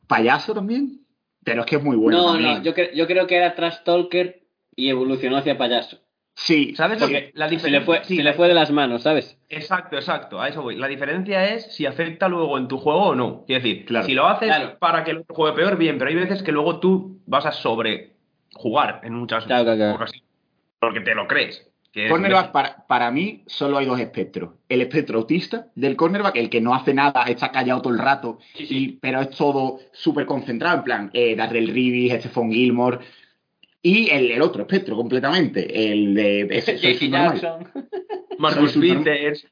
S3: ¿Payaso también? Pero es que es muy bueno.
S2: no,
S3: también.
S2: no, yo, cre- yo creo que era trash talker y evolucionó hacia payaso.
S3: Sí,
S1: ¿Sabes lo
S3: porque-
S1: que? La
S2: Se le fue,
S1: sí,
S2: se le fue de las manos, ¿sabes?
S1: Exacto, exacto, a eso voy. La diferencia es si afecta luego en tu juego o no. Es decir,
S3: Claro.
S1: si lo haces
S2: Claro.
S1: para que el otro juegue peor, bien, pero hay veces que luego tú vas a sobrejugar en muchas
S2: Claro, claro, claro.
S1: ocasiones. Porque te lo crees.
S3: Cornerback, para, para mí, solo hay dos espectros. El espectro autista del cornerback, el que no hace nada, está callado todo el rato,
S2: Sí, sí.
S3: y- pero es todo súper concentrado, en plan, eh, Darrell Reeves, Stephon Gilmore, y el, el otro espectro completamente, el de... ese- subnormal.
S2: Jackson.
S1: Marcus Peters.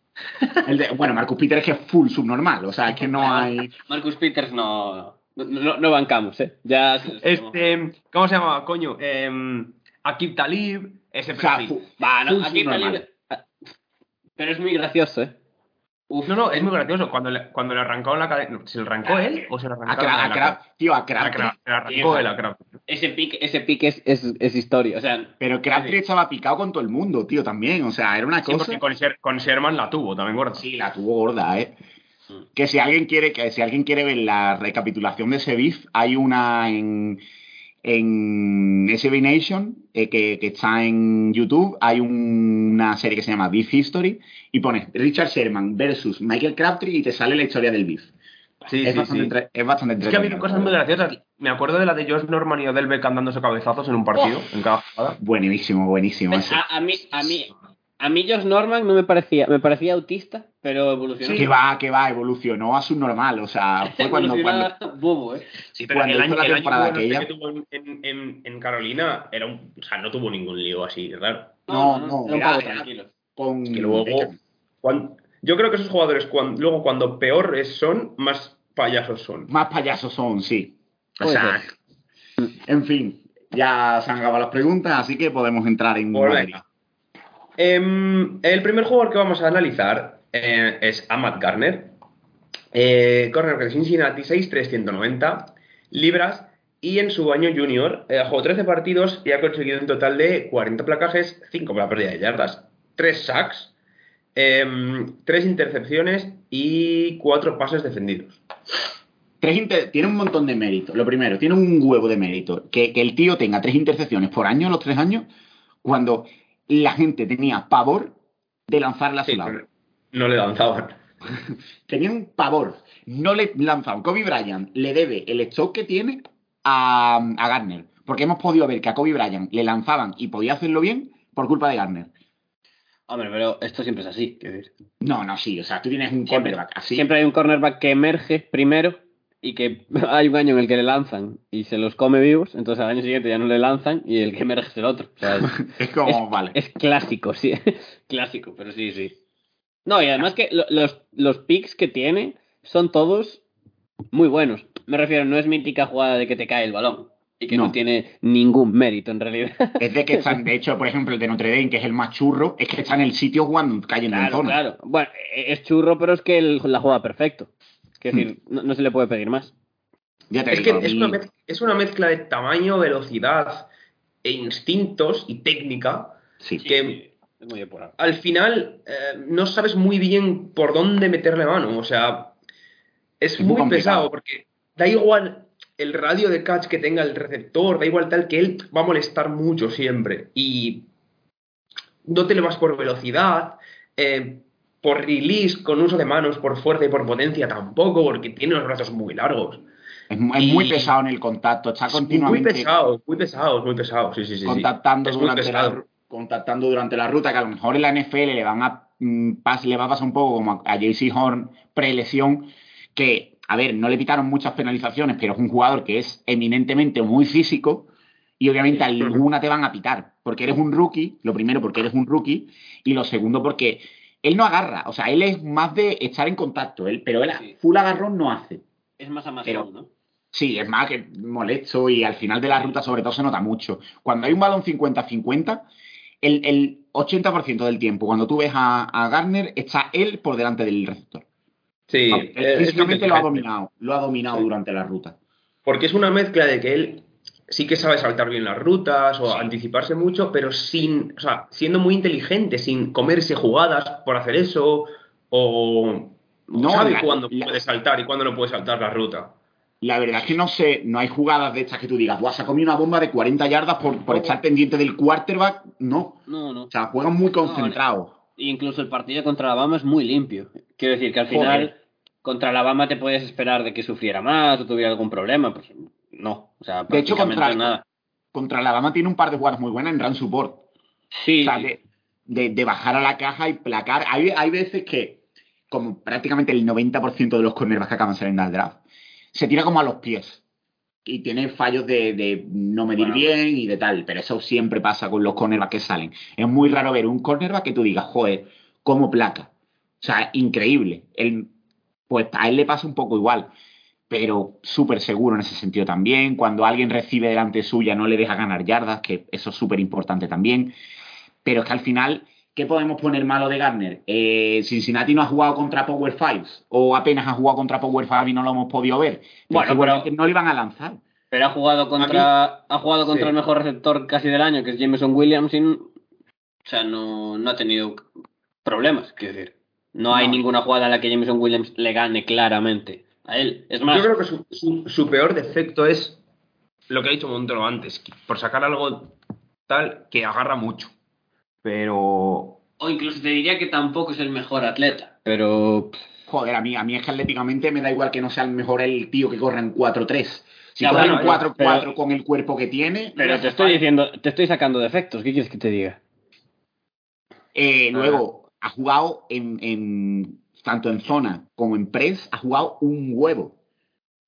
S3: El de- bueno, Marcus Peter es que es full subnormal, o sea, es que no hay...
S2: Marcus Peters no, no, no, no bancamos, ¿eh? Ya.
S1: Este, ¿cómo se llama, coño? Eh, Akib Talib, ese
S3: O sea,
S1: perfil.
S3: fu-
S2: Va, no,
S3: full
S2: aquí
S3: subnormal.
S2: Talib- ah, Pero es muy gracioso, ¿eh? Uf,
S1: No, no, es muy gracioso. Cuando le, cuando le arrancó la cadena. ¿Se le arrancó él o se le arrancó
S3: A Cra- tío, a Crabtree,
S1: Se le arrancó él a Crabtree.
S2: Ese pick, ese pick es, es, es historia. O sea,
S3: pero Crabtree estaba picado con todo el mundo, tío, también, o sea, era una
S1: Sí,
S3: cosa...
S1: porque con, Sher- con Sherman la tuvo también, gorda.
S3: Sí, la tuvo gorda, ¿eh?
S2: Mm.
S3: Que si alguien quiere, que si alguien quiere ver la recapitulación de ese beef, hay una en, en SB Nation eh, que, que está en YouTube. Hay un- una serie que se llama Beef History y pones Richard Sherman versus Michael Crabtree y te sale la historia del beef.
S1: Sí,
S3: es,
S1: sí,
S3: bastante
S1: sí.
S3: entre- es bastante
S1: Es que ha habido cosas muy graciosas. Me acuerdo de la de Josh Norman y Odell Beckham dándose cabezazos en un partido, en cada jugada.
S3: Buenísimo, buenísimo.
S2: a, a mí, a mí, a mí Josh Norman no me parecía, me parecía autista, pero evolucionó.
S3: Que va, que va, evolucionó a su normal. O sea, fue cuando, cuando,
S2: Evolucionó bobo.
S1: Sí,
S3: pero el año- el año bueno
S1: que tuvo en, en- en- en Carolina era un, o sea, no tuvo ningún lío así, raro.
S3: No, no,
S2: era un
S3: era-
S2: tranquilo.
S3: con
S1: Que luego, yo creo que esos jugadores, cuan- luego cuando peor es- son, más payasos son.
S3: Más payasos son, sí. O sea, en fin, ya se han acabado las preguntas, así que podemos entrar en
S1: Pues
S3: materia.
S1: Em, el primer jugador que vamos a analizar eh, es Amat Garner, eh, corner de Cincinnati, 6'3", 190 libras, y en su año junior eh, jugó 13 partidos y ha conseguido un total de 40 placajes, 5 para pérdida de yardas, 3 sacks, 3 intercepciones y 4 pases defendidos.
S3: Tiene un montón de mérito. Lo primero, tiene un huevo de mérito. Que, que el tío tenga tres intercepciones por año, los tres años, cuando la gente tenía pavor de lanzarla a su
S1: Sí,
S3: lado.
S1: no le lanzaban.
S3: Tenían pavor. No le lanzaban. Kobe Bryant le debe el stock que tiene a, a Garner. Porque hemos podido ver que a Kobe Bryant le lanzaban y podía hacerlo bien por culpa de Garner.
S2: Hombre, pero esto siempre es así.
S3: No, no, sí. O sea, tú tienes un
S2: Siempre,
S3: cornerback así.
S2: siempre hay un cornerback que emerge primero y que hay un año en el que le lanzan y se los come vivos, entonces al año siguiente ya no le lanzan y el que emerge es el otro. O sea, es,
S3: Es como,
S2: es-
S3: vale.
S2: es clásico, sí. clásico, pero sí, sí. No, y además que lo- los, los picks que tiene son todos muy buenos. Me refiero, no es mítica jugada de que te cae el balón y que no,
S3: No.
S2: tiene ningún mérito en realidad.
S3: Es de que están, de hecho, por ejemplo, el de Notre Dame, que es el más churro, es que está en el sitio jugando, cayendo en
S2: Claro,
S3: zona.
S2: claro. Bueno, e- es churro, pero es que el- la juega perfecto. Es decir, no, no se le puede pedir más.
S3: Ya te
S1: Es que
S3: digo,
S1: es
S3: mí-
S1: una, mez- es una mezcla de tamaño, velocidad e instintos y técnica
S3: Sí.
S1: que
S2: Es muy depurado.
S1: al final eh, no sabes muy bien por dónde meterle mano. O sea, es,
S3: Es muy
S1: pesado porque da igual el radio de catch que tenga el receptor, da igual tal que él va a molestar mucho siempre. Y no te le vas por velocidad, eh, por release, con uso de manos, por fuerza y por potencia tampoco, porque tiene los brazos muy largos.
S3: Es, mu- es muy pesado en el contacto, está
S1: Es Muy
S3: continuamente
S1: pesado, muy pesado, muy pesado. Sí, sí, sí.
S3: contactando, durante la,
S1: pesado.
S3: ru- contactando durante la ruta, que a lo mejor en la NFL le van a mm, le va a pasar un poco como a JC Horn prelesión, que, a ver, no le pitaron muchas penalizaciones, pero es un jugador que es eminentemente muy físico y obviamente alguna te van a pitar, porque eres un rookie, lo primero porque eres un rookie, y lo segundo porque él no agarra, o sea, él es más de estar en contacto, él, pero él
S2: Sí.
S3: full agarrón no hace.
S2: Es más amasón,
S3: Pero-
S2: ¿no?
S3: Sí, es más que molesto y al final de la ruta sobre todo se nota mucho. Cuando hay un balón 50-50, el, el 80% del tiempo, cuando tú ves a, a Garner, está él por delante del receptor.
S1: Sí,
S3: Vamos, él físicamente lo ha dominado, lo ha dominado
S1: Sí.
S3: durante la ruta.
S1: Porque es una mezcla de que él sí que sabe saltar bien las rutas o anticiparse mucho, pero sin, o sea, siendo muy inteligente, sin comerse jugadas por hacer eso, o
S3: No,
S1: sabe
S3: la-
S1: cuándo
S3: la-
S1: puede saltar y cuándo no puede saltar la ruta.
S3: La verdad es que no sé, no hay jugadas de estas que tú digas, se ha comido una bomba de 40 yardas por, por estar pendiente del quarterback. No,
S2: No, no.
S3: o sea, juegan muy concentrados.
S2: Incluso el partido contra Alabama es muy limpio. Quiero decir que al
S3: Joder.
S2: final contra Alabama te puedes esperar de que sufriera más o tuviera algún problema. Pues no. O sea,
S3: De hecho, contra,
S2: nada.
S3: contra Alabama tiene un par de jugadas muy buenas en run support.
S2: Sí,
S3: O sea, de, de, de bajar a la caja y placar. Hay, hay veces que, como prácticamente el 90% de los cornerbacks que acaban saliendo al draft, se tira como a los pies. Y tiene fallos de, de no medir
S2: Bueno.
S3: bien y de tal. Pero eso siempre pasa con los cornerbacks que salen. Es muy raro ver un cornerback que tú digas, joder, cómo placa. O sea, increíble. El, pues a él le pasa un poco igual. Pero súper seguro en ese sentido también. Cuando alguien recibe delante suya no le deja ganar yardas, que eso es súper importante también. Pero es que al final, ¿qué podemos poner malo de Garner? Eh, Cincinnati no ha jugado contra Power Fives o apenas ha jugado contra Power Five y no lo hemos podido ver. Pero
S2: Bueno, pero-
S3: no le van a lanzar.
S2: Pero ha jugado contra, ha jugado contra
S1: sí.
S2: el mejor receptor casi del año, que es Jameson Williams, y, o sea, no, no ha tenido problemas, quiero decir. No hay
S3: No.
S2: ninguna jugada en la que Jameson Williams le gane claramente a él. Es más,
S1: Yo creo que su, su- su peor defecto es lo que ha dicho Montero antes, por sacar algo tal que agarra mucho. Pero
S2: o incluso te diría que tampoco es el mejor atleta. Pero
S3: Joder, a mí, a mí es que atléticamente me da igual que no sea el mejor el tío que corre en 4-3. Si
S2: Ya,
S3: corre
S2: bueno,
S3: en
S2: ya,
S3: 4-4
S2: pero-
S3: con el cuerpo que tiene.
S2: Pero
S3: no
S2: te estoy diciendo, te estoy sacando defectos, ¿qué quieres que te diga?
S3: Eh, luego, ha jugado en, en- tanto en zona como en press, ha jugado un huevo.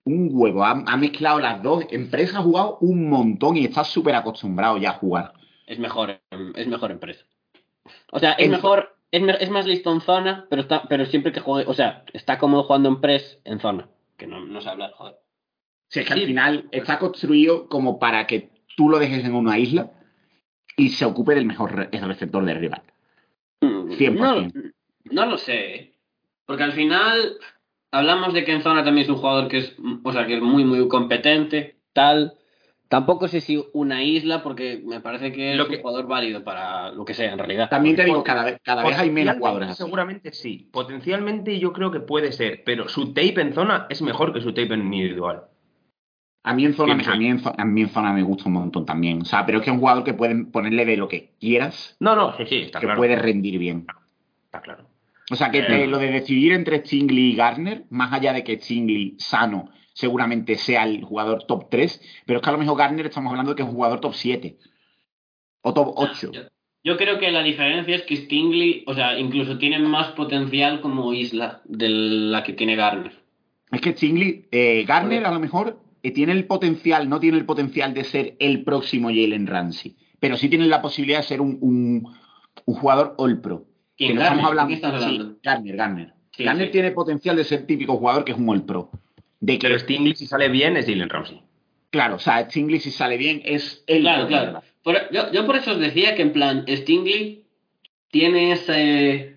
S3: Un huevo. Ha, ha mezclado las dos. En press ha jugado un montón y está súper acostumbrado ya a jugar.
S2: Es mejor, en- es mejor empresa. O sea, es
S3: En-
S2: mejor, es, es más listo en zona, pero está, pero siempre que juegue, o sea, está cómodo jugando en press en zona. Que no, no sé hablar, joder.
S3: Si es que
S2: Sí.
S3: al final está construido como para que tú lo dejes en una isla y se ocupe del mejor re- el receptor del rival.
S2: Mm,
S3: 100%.
S2: No, no lo sé. Porque al final hablamos de que en zona también es un jugador que es, o sea, que es muy, muy competente, tal. Tampoco sé si una isla, porque me parece que es un
S1: que-
S2: jugador válido para lo que sea, en realidad.
S3: También te digo, cada vez, cada vez hay menos jugadores.
S1: Seguramente sí. Potencialmente yo creo que puede ser, pero su tape en zona es mejor que su tape en individual.
S3: A mí, en zona, a, mí en, a mí en zona me gusta un montón también. O sea, pero es que es un jugador que pueden ponerle de lo que quieras,
S1: No, no, sí, sí, está
S3: que
S1: claro.
S3: puede rendir bien.
S1: Está claro.
S3: O sea, que
S2: Eh.
S3: lo de decidir entre Stingley y Garner, más allá de que Stingley sano seguramente sea el jugador top 3, pero es que a lo mejor Garner estamos hablando de que es un jugador top 7 o top 8.
S2: Yo, yo creo que la diferencia es que Stingley, o sea, incluso tiene más potencial como isla de la que tiene Garner.
S3: Es que Stingley, eh, Garner a lo mejor eh, tiene el potencial, no tiene el potencial de ser el próximo Jalen Ramsey, pero sí tiene la posibilidad de ser un, un, un jugador all pro.
S2: ¿Quién,
S3: Que
S2: Garner?
S3: estamos hablando,
S2: ¿De qué estás
S3: sí,
S2: hablando?
S3: Garner, Garner.
S2: Sí,
S3: Garner
S2: sí.
S3: tiene potencial de ser típico jugador que es un all pro. De que,
S1: Pero Stingley, si sale bien, es Jalen Ramsey.
S3: claro, o sea, Stingley si sale bien es el
S2: Claro, claro. Por- yo, yo por eso os decía que en plan, Stingley tiene ese...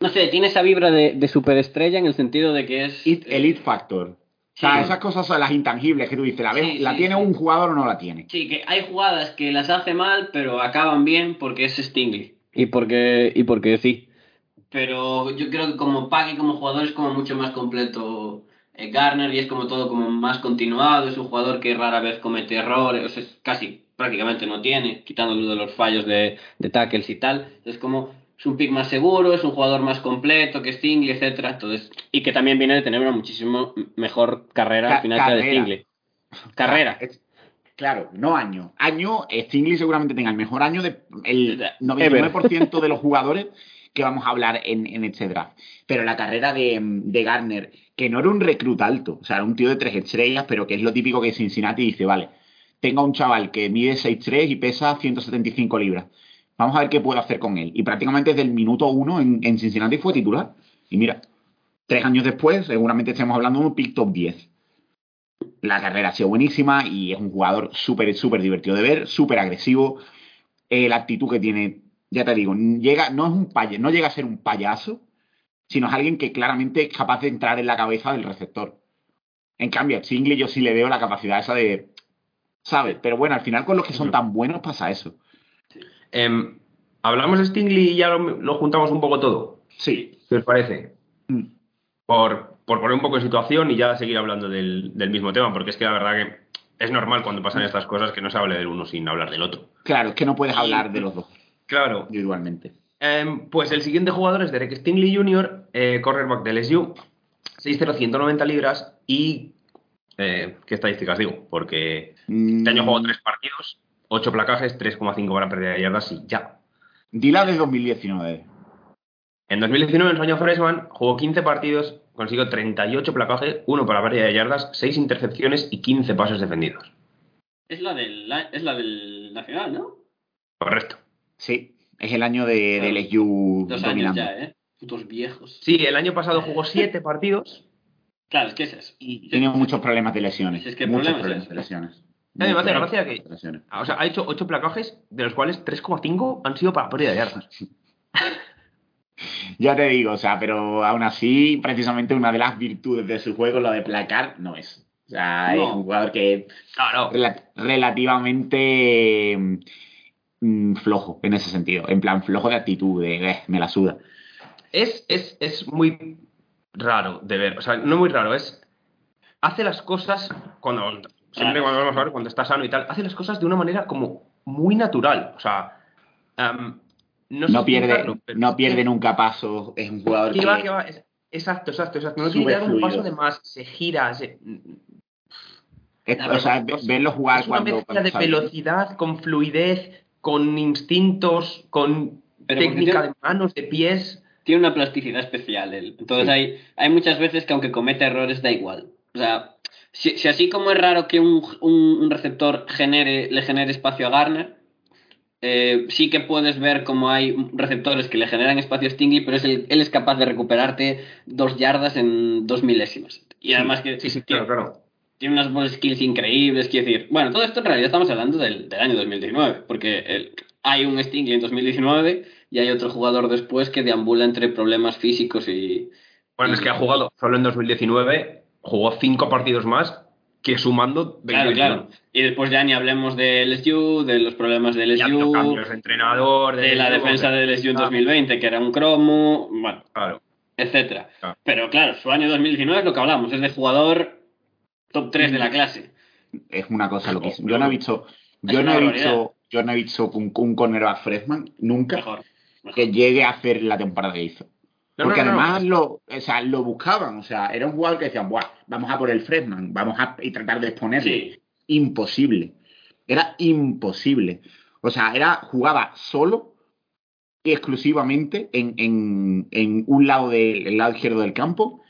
S2: No sé, tiene esa vibra de, de superestrella en el sentido de que es...
S3: It- el it factor. O sea,
S2: Sí.
S3: esas cosas son las intangibles que tú dices, ¿la, ves?
S2: Sí,
S3: ¿la
S2: sí,
S3: tiene
S2: sí.
S3: un jugador o no la tiene?
S2: Sí, que hay jugadas que las hace mal, pero acaban bien porque es Stingley. Y porque, y porque sí. Pero yo creo que como pague como jugador es como mucho más completo eh, Garner y es como todo como más continuado. Es un jugador que rara vez comete errores, o sea, es casi prácticamente no tiene, quitándolo de los fallos de, de tackles y tal. Es como es un pick más seguro, es un jugador más completo que Stingley, etcétera. Entonces, y que también viene de tener una muchísimo mejor carrera
S3: Ca-
S2: al final que la de
S3: carrera.
S2: Stingley. Carrera.
S3: Claro, no año. Año, eh, Stingley seguramente tenga el mejor año de el
S2: Ever.
S3: 99% de los jugadores que vamos a hablar en, en este draft. Pero la carrera de, de Garner, que no era un reclut alto, o sea, era un tío de tres estrellas, pero que es lo típico que Cincinnati dice, vale, tengo a un chaval que mide 6'3 y pesa 175 libras. Vamos a ver qué puedo hacer con él. Y prácticamente desde el minuto uno en, en Cincinnati fue titular. Y mira, tres años después, seguramente estemos hablando de un pick top 10. La carrera ha sido buenísima y es un jugador súper, súper divertido de ver, súper agresivo. Eh, la actitud que tiene, ya te digo, llega, no, es un no llega a ser un payaso, sino es alguien que claramente es capaz de entrar en la cabeza del receptor. En cambio, a Chingley yo sí le veo la capacidad esa de. ¿Sabes? Pero bueno, al final con los que son tan buenos pasa eso.
S1: Em, Hablamos de Stingley y ya lo, lo juntamos un poco todo.
S3: Sí.
S1: ¿Qué os parece?
S3: Mm.
S1: Por, por poner un poco en situación y ya seguir hablando del, del mismo tema, porque es que la verdad que es normal cuando pasan estas cosas que no se hable del uno sin hablar del otro.
S3: Claro, es que no puedes hablar de los dos
S1: Claro.
S3: individualmente.
S1: Em, pues el siguiente jugador es Derek Stingley Jr., eh, cornerback de LSU, 6'0", 190 libras y... eh, ¿Qué estadísticas digo? Porque
S3: Mm,
S1: este año jugó tres partidos, ocho placajes, 3,5 para pérdida de yardas y ya.
S3: Dila de 2019.
S1: En 2019, en su año freshman, jugó 15 partidos, consiguió 38 placajes, 1 para pérdida de yardas, 6 intercepciones y 15 pases defendidos.
S2: Es la del, la- es la del Nacional, ¿no?
S1: Correcto.
S3: Sí, es el año de,
S2: Claro.
S3: del LSU
S2: Dos años
S3: dominando.
S2: ya, ¿eh? Putos viejos.
S1: Sí, el año pasado jugó 7 partidos.
S2: Claro, es que es eso.
S3: Y tiene muchos problemas de lesiones.
S2: Si es que
S3: muchos problemas de lesiones.
S1: Me hace gracia que-. O sea, ha hecho 8 placajes, de los cuales 3,5 han sido para pérdida de yardas.
S3: Ya te digo, o sea, pero aún así, precisamente una de las virtudes de su juego, lo de placar, no es. O sea,
S2: No.
S3: es un jugador que rela- relativamente mm, flojo en ese sentido. En plan, flojo de actitud, de eh, me la suda.
S1: Es, es, es muy raro de ver. O sea, no muy raro, es. Hace las cosas cuando. Siempre cuando vamos a ver, cuando está sano y tal, hace las cosas de una manera como muy natural. O sea. No,
S3: pierde,
S1: pero
S3: no pierde
S1: que-
S3: nunca pasos, es un jugador
S1: que
S3: que,
S1: va, que va, es- exacto, exacto, exacto. No
S3: Sube
S1: quiere dar un paso de más, se gira, se-
S3: es- o sea,
S1: verdad,
S3: ve- verlo jugar
S1: es una
S3: cuando,
S1: mezcla
S3: cuando
S1: de
S3: sale.
S1: velocidad, con fluidez, con instintos, con
S2: Pero
S1: técnica
S2: tiene-
S1: de manos, de pies.
S2: Tiene una plasticidad especial él. Entonces
S3: Sí.
S2: hay, hay muchas veces que aunque cometa errores da igual. O sea, si, si así como es raro que un, un- un receptor genere, le genere espacio a Garner, eh, sí que puedes ver como hay receptores que le generan espacio a Stingley, pero es el- él es capaz de recuperarte dos yardas en dos milésimas. Y además que
S1: Sí, sí,
S2: tiene,
S1: claro, claro.
S2: tiene unas ball skills increíbles, quiero decir. Bueno, todo esto en realidad estamos hablando del, del año 2019, porque el- hay un Stingley en 2019 y hay otro jugador después que deambula entre problemas físicos y...
S1: Bueno, es que ha jugado solo en 2019, jugó cinco partidos más que sumando 20
S2: Claro, claro. Y después ya ni hablemos de LSU, de los problemas de LSU,
S1: cambios de entrenador,
S2: de la
S1: LSU,
S2: defensa de LSU en
S1: Ah,
S2: 2020, que era un cromo, bueno,
S1: Claro.
S2: etcétera.
S1: Claro.
S2: Pero claro, su año 2019 es lo que hablamos, es de jugador top 3 de la clase.
S3: Es una cosa loquísima.
S1: no,
S3: Yo no he visto, yo no he visto, yo no he visto un, un cornerback freshman nunca
S2: Mejor. mejor.
S3: que llegue a hacer la temporada que hizo.
S1: No,
S3: Porque
S1: no,
S3: además Lo, o sea, lo buscaban, o sea, era un jugador que decían, Buah, vamos a por el freshman, vamos a y tratar de exponerle.
S2: Sí.
S3: Imposible. Era imposible. O sea, era, jugaba solo y exclusivamente en, en, en un lado del el lado izquierdo del campo.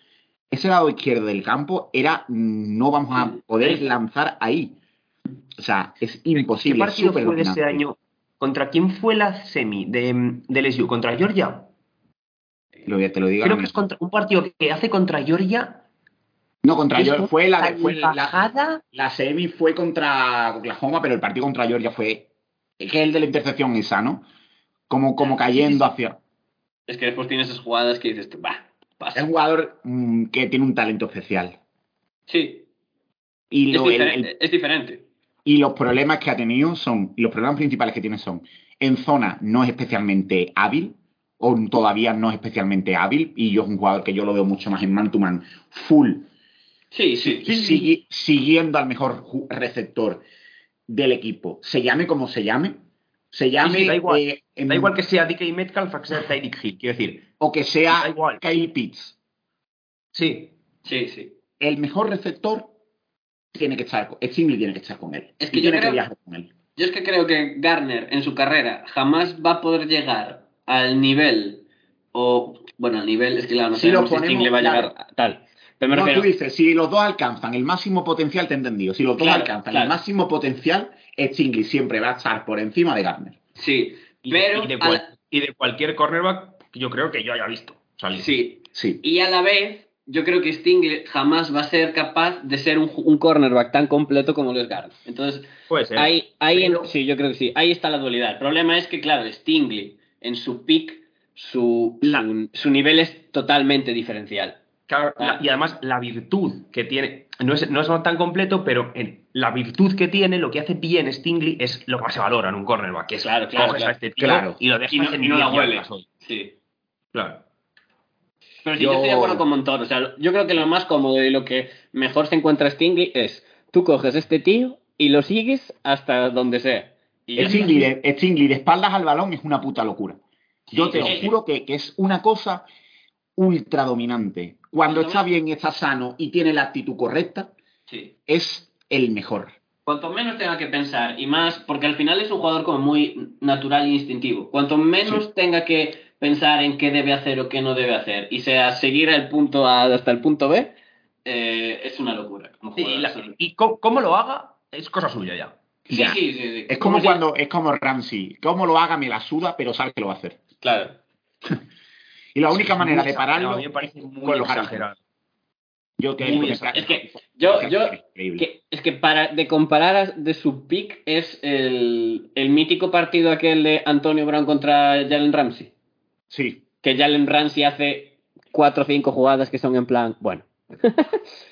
S3: Ese lado izquierdo del campo era no vamos a poder lanzar ahí. O sea, es
S1: ¿Qué
S3: imposible.
S1: partido
S3: súper
S1: fue de ese año? ¿Contra quién fue la semi de, de LSU? ¿Contra Georgia?
S3: Lo, te lo digo
S1: Creo que es contra un partido que hace contra Georgia.
S3: No, contra
S1: es
S3: Georgia. Fue la, de- fue la. La semi fue contra Oklahoma, pero el partido contra Georgia fue. Es que el de la intercepción esa, ¿no? Como, como cayendo hacia.
S2: Es que después tienes esas jugadas que dices, va,
S3: Es
S2: pasa.
S3: un jugador mm, que tiene un talento especial.
S2: Sí,
S3: Y,
S2: es,
S3: lo- el-
S2: diferente,
S3: el-
S2: es diferente.
S3: y los problemas que ha tenido son. Y los problemas principales que tiene son. En zona no es especialmente hábil. O todavía no es especialmente hábil. Y yo es un jugador que yo lo veo mucho más en man to man. Full.
S2: Sí, sí.
S3: Sigui- siguiendo al mejor receptor del equipo. Se llame como se llame. Se llame.
S1: sí, da igual.
S3: eh, en-
S1: Da igual que sea DK Metcalf o que sea Tyreek Hill. Quiero decir,
S3: o que sea
S1: igual.
S3: Kyle Pitts.
S1: sí.
S2: Sí, sí.
S3: El mejor receptor tiene que estar tiene que estar con él.
S2: Es que
S3: Y
S2: yo
S3: tiene
S2: creo-
S3: que viajar con él.
S2: Yo es que creo que Garner en su carrera jamás va a poder llegar al nivel, o bueno, al nivel, es que claro, no
S3: Si lo
S2: sabemos si
S3: ponemos,
S2: Sting le va a
S3: claro.
S2: llegar a tal. Pero me
S3: No,
S2: refiero,
S3: tú dices, si los dos alcanzan el máximo potencial, te he entendido. Si los dos
S2: Claro,
S3: alcanzan
S2: claro.
S3: el máximo potencial, Stingley siempre va a estar por encima de Garner.
S2: sí,
S1: Y,
S2: pero
S1: y de
S2: a
S1: cual-
S2: la-
S1: y de cualquier cornerback yo creo que yo haya visto. salir.
S2: sí,
S3: Sí.
S2: y a la vez, yo creo que Stingley jamás va a ser capaz de ser un, un cornerback tan completo como lo es Garner. Entonces,
S1: Puede ser.
S2: Ahí, ahí en- sí, yo creo que sí. Ahí está la dualidad. El problema es que, claro, Stingley, en su peak, su,
S1: La-
S2: su, su nivel es totalmente diferencial.
S1: Claro,
S2: Ah.
S1: la- y además la virtud que tiene, no es, no es tan completo, pero en la virtud que tiene, lo que hace bien Stingley es lo que más se valora en un cornerback, que es
S2: Claro, claro,
S1: coges
S2: claro.
S1: a este tío
S3: Claro.
S1: y lo dejas
S2: Y no,
S1: en
S2: y no la
S1: 10
S2: huele. Sí.
S1: Claro.
S2: Pero sí,
S3: Yo-
S2: yo estoy de acuerdo con Montoro. O sea, yo creo que lo más cómodo y lo que mejor se encuentra Stingley es tú coges este tío y lo sigues hasta donde sea. Y ya
S3: Stingley
S2: está.
S3: de, espaldas al balón es una puta locura. Yo
S2: Sí,
S3: te lo
S2: sí,
S3: juro que, que es una cosa ultra dominante. Cuando está
S2: no-
S3: bien, está sano y tiene la actitud correcta,
S2: Sí.
S3: es el mejor.
S2: Cuanto menos tenga que pensar y más, porque al final es un jugador como muy natural e instintivo. Cuanto menos tenga que pensar en qué debe hacer o qué no debe hacer y sea seguir el punto A hasta el punto B, eh, es una locura.
S1: y, la- y cómo lo haga es cosa suya ya.
S2: Sí, sí, sí.
S3: Es como cuando, es como Ramsey. Como lo haga, me la suda, pero sabe que lo va a hacer.
S2: Claro.
S3: Y la única manera de pararlo
S1: me parece muy
S3: con los
S1: exagerado.
S3: Yo que
S1: Muy.
S2: Es que yo, yo, que- es que para de comparar a- de su pick es el, el mítico partido aquel de Antonio Brown contra Jalen Ramsey.
S3: Sí.
S2: Que Jalen Ramsey hace cuatro o cinco jugadas que son en plan, bueno,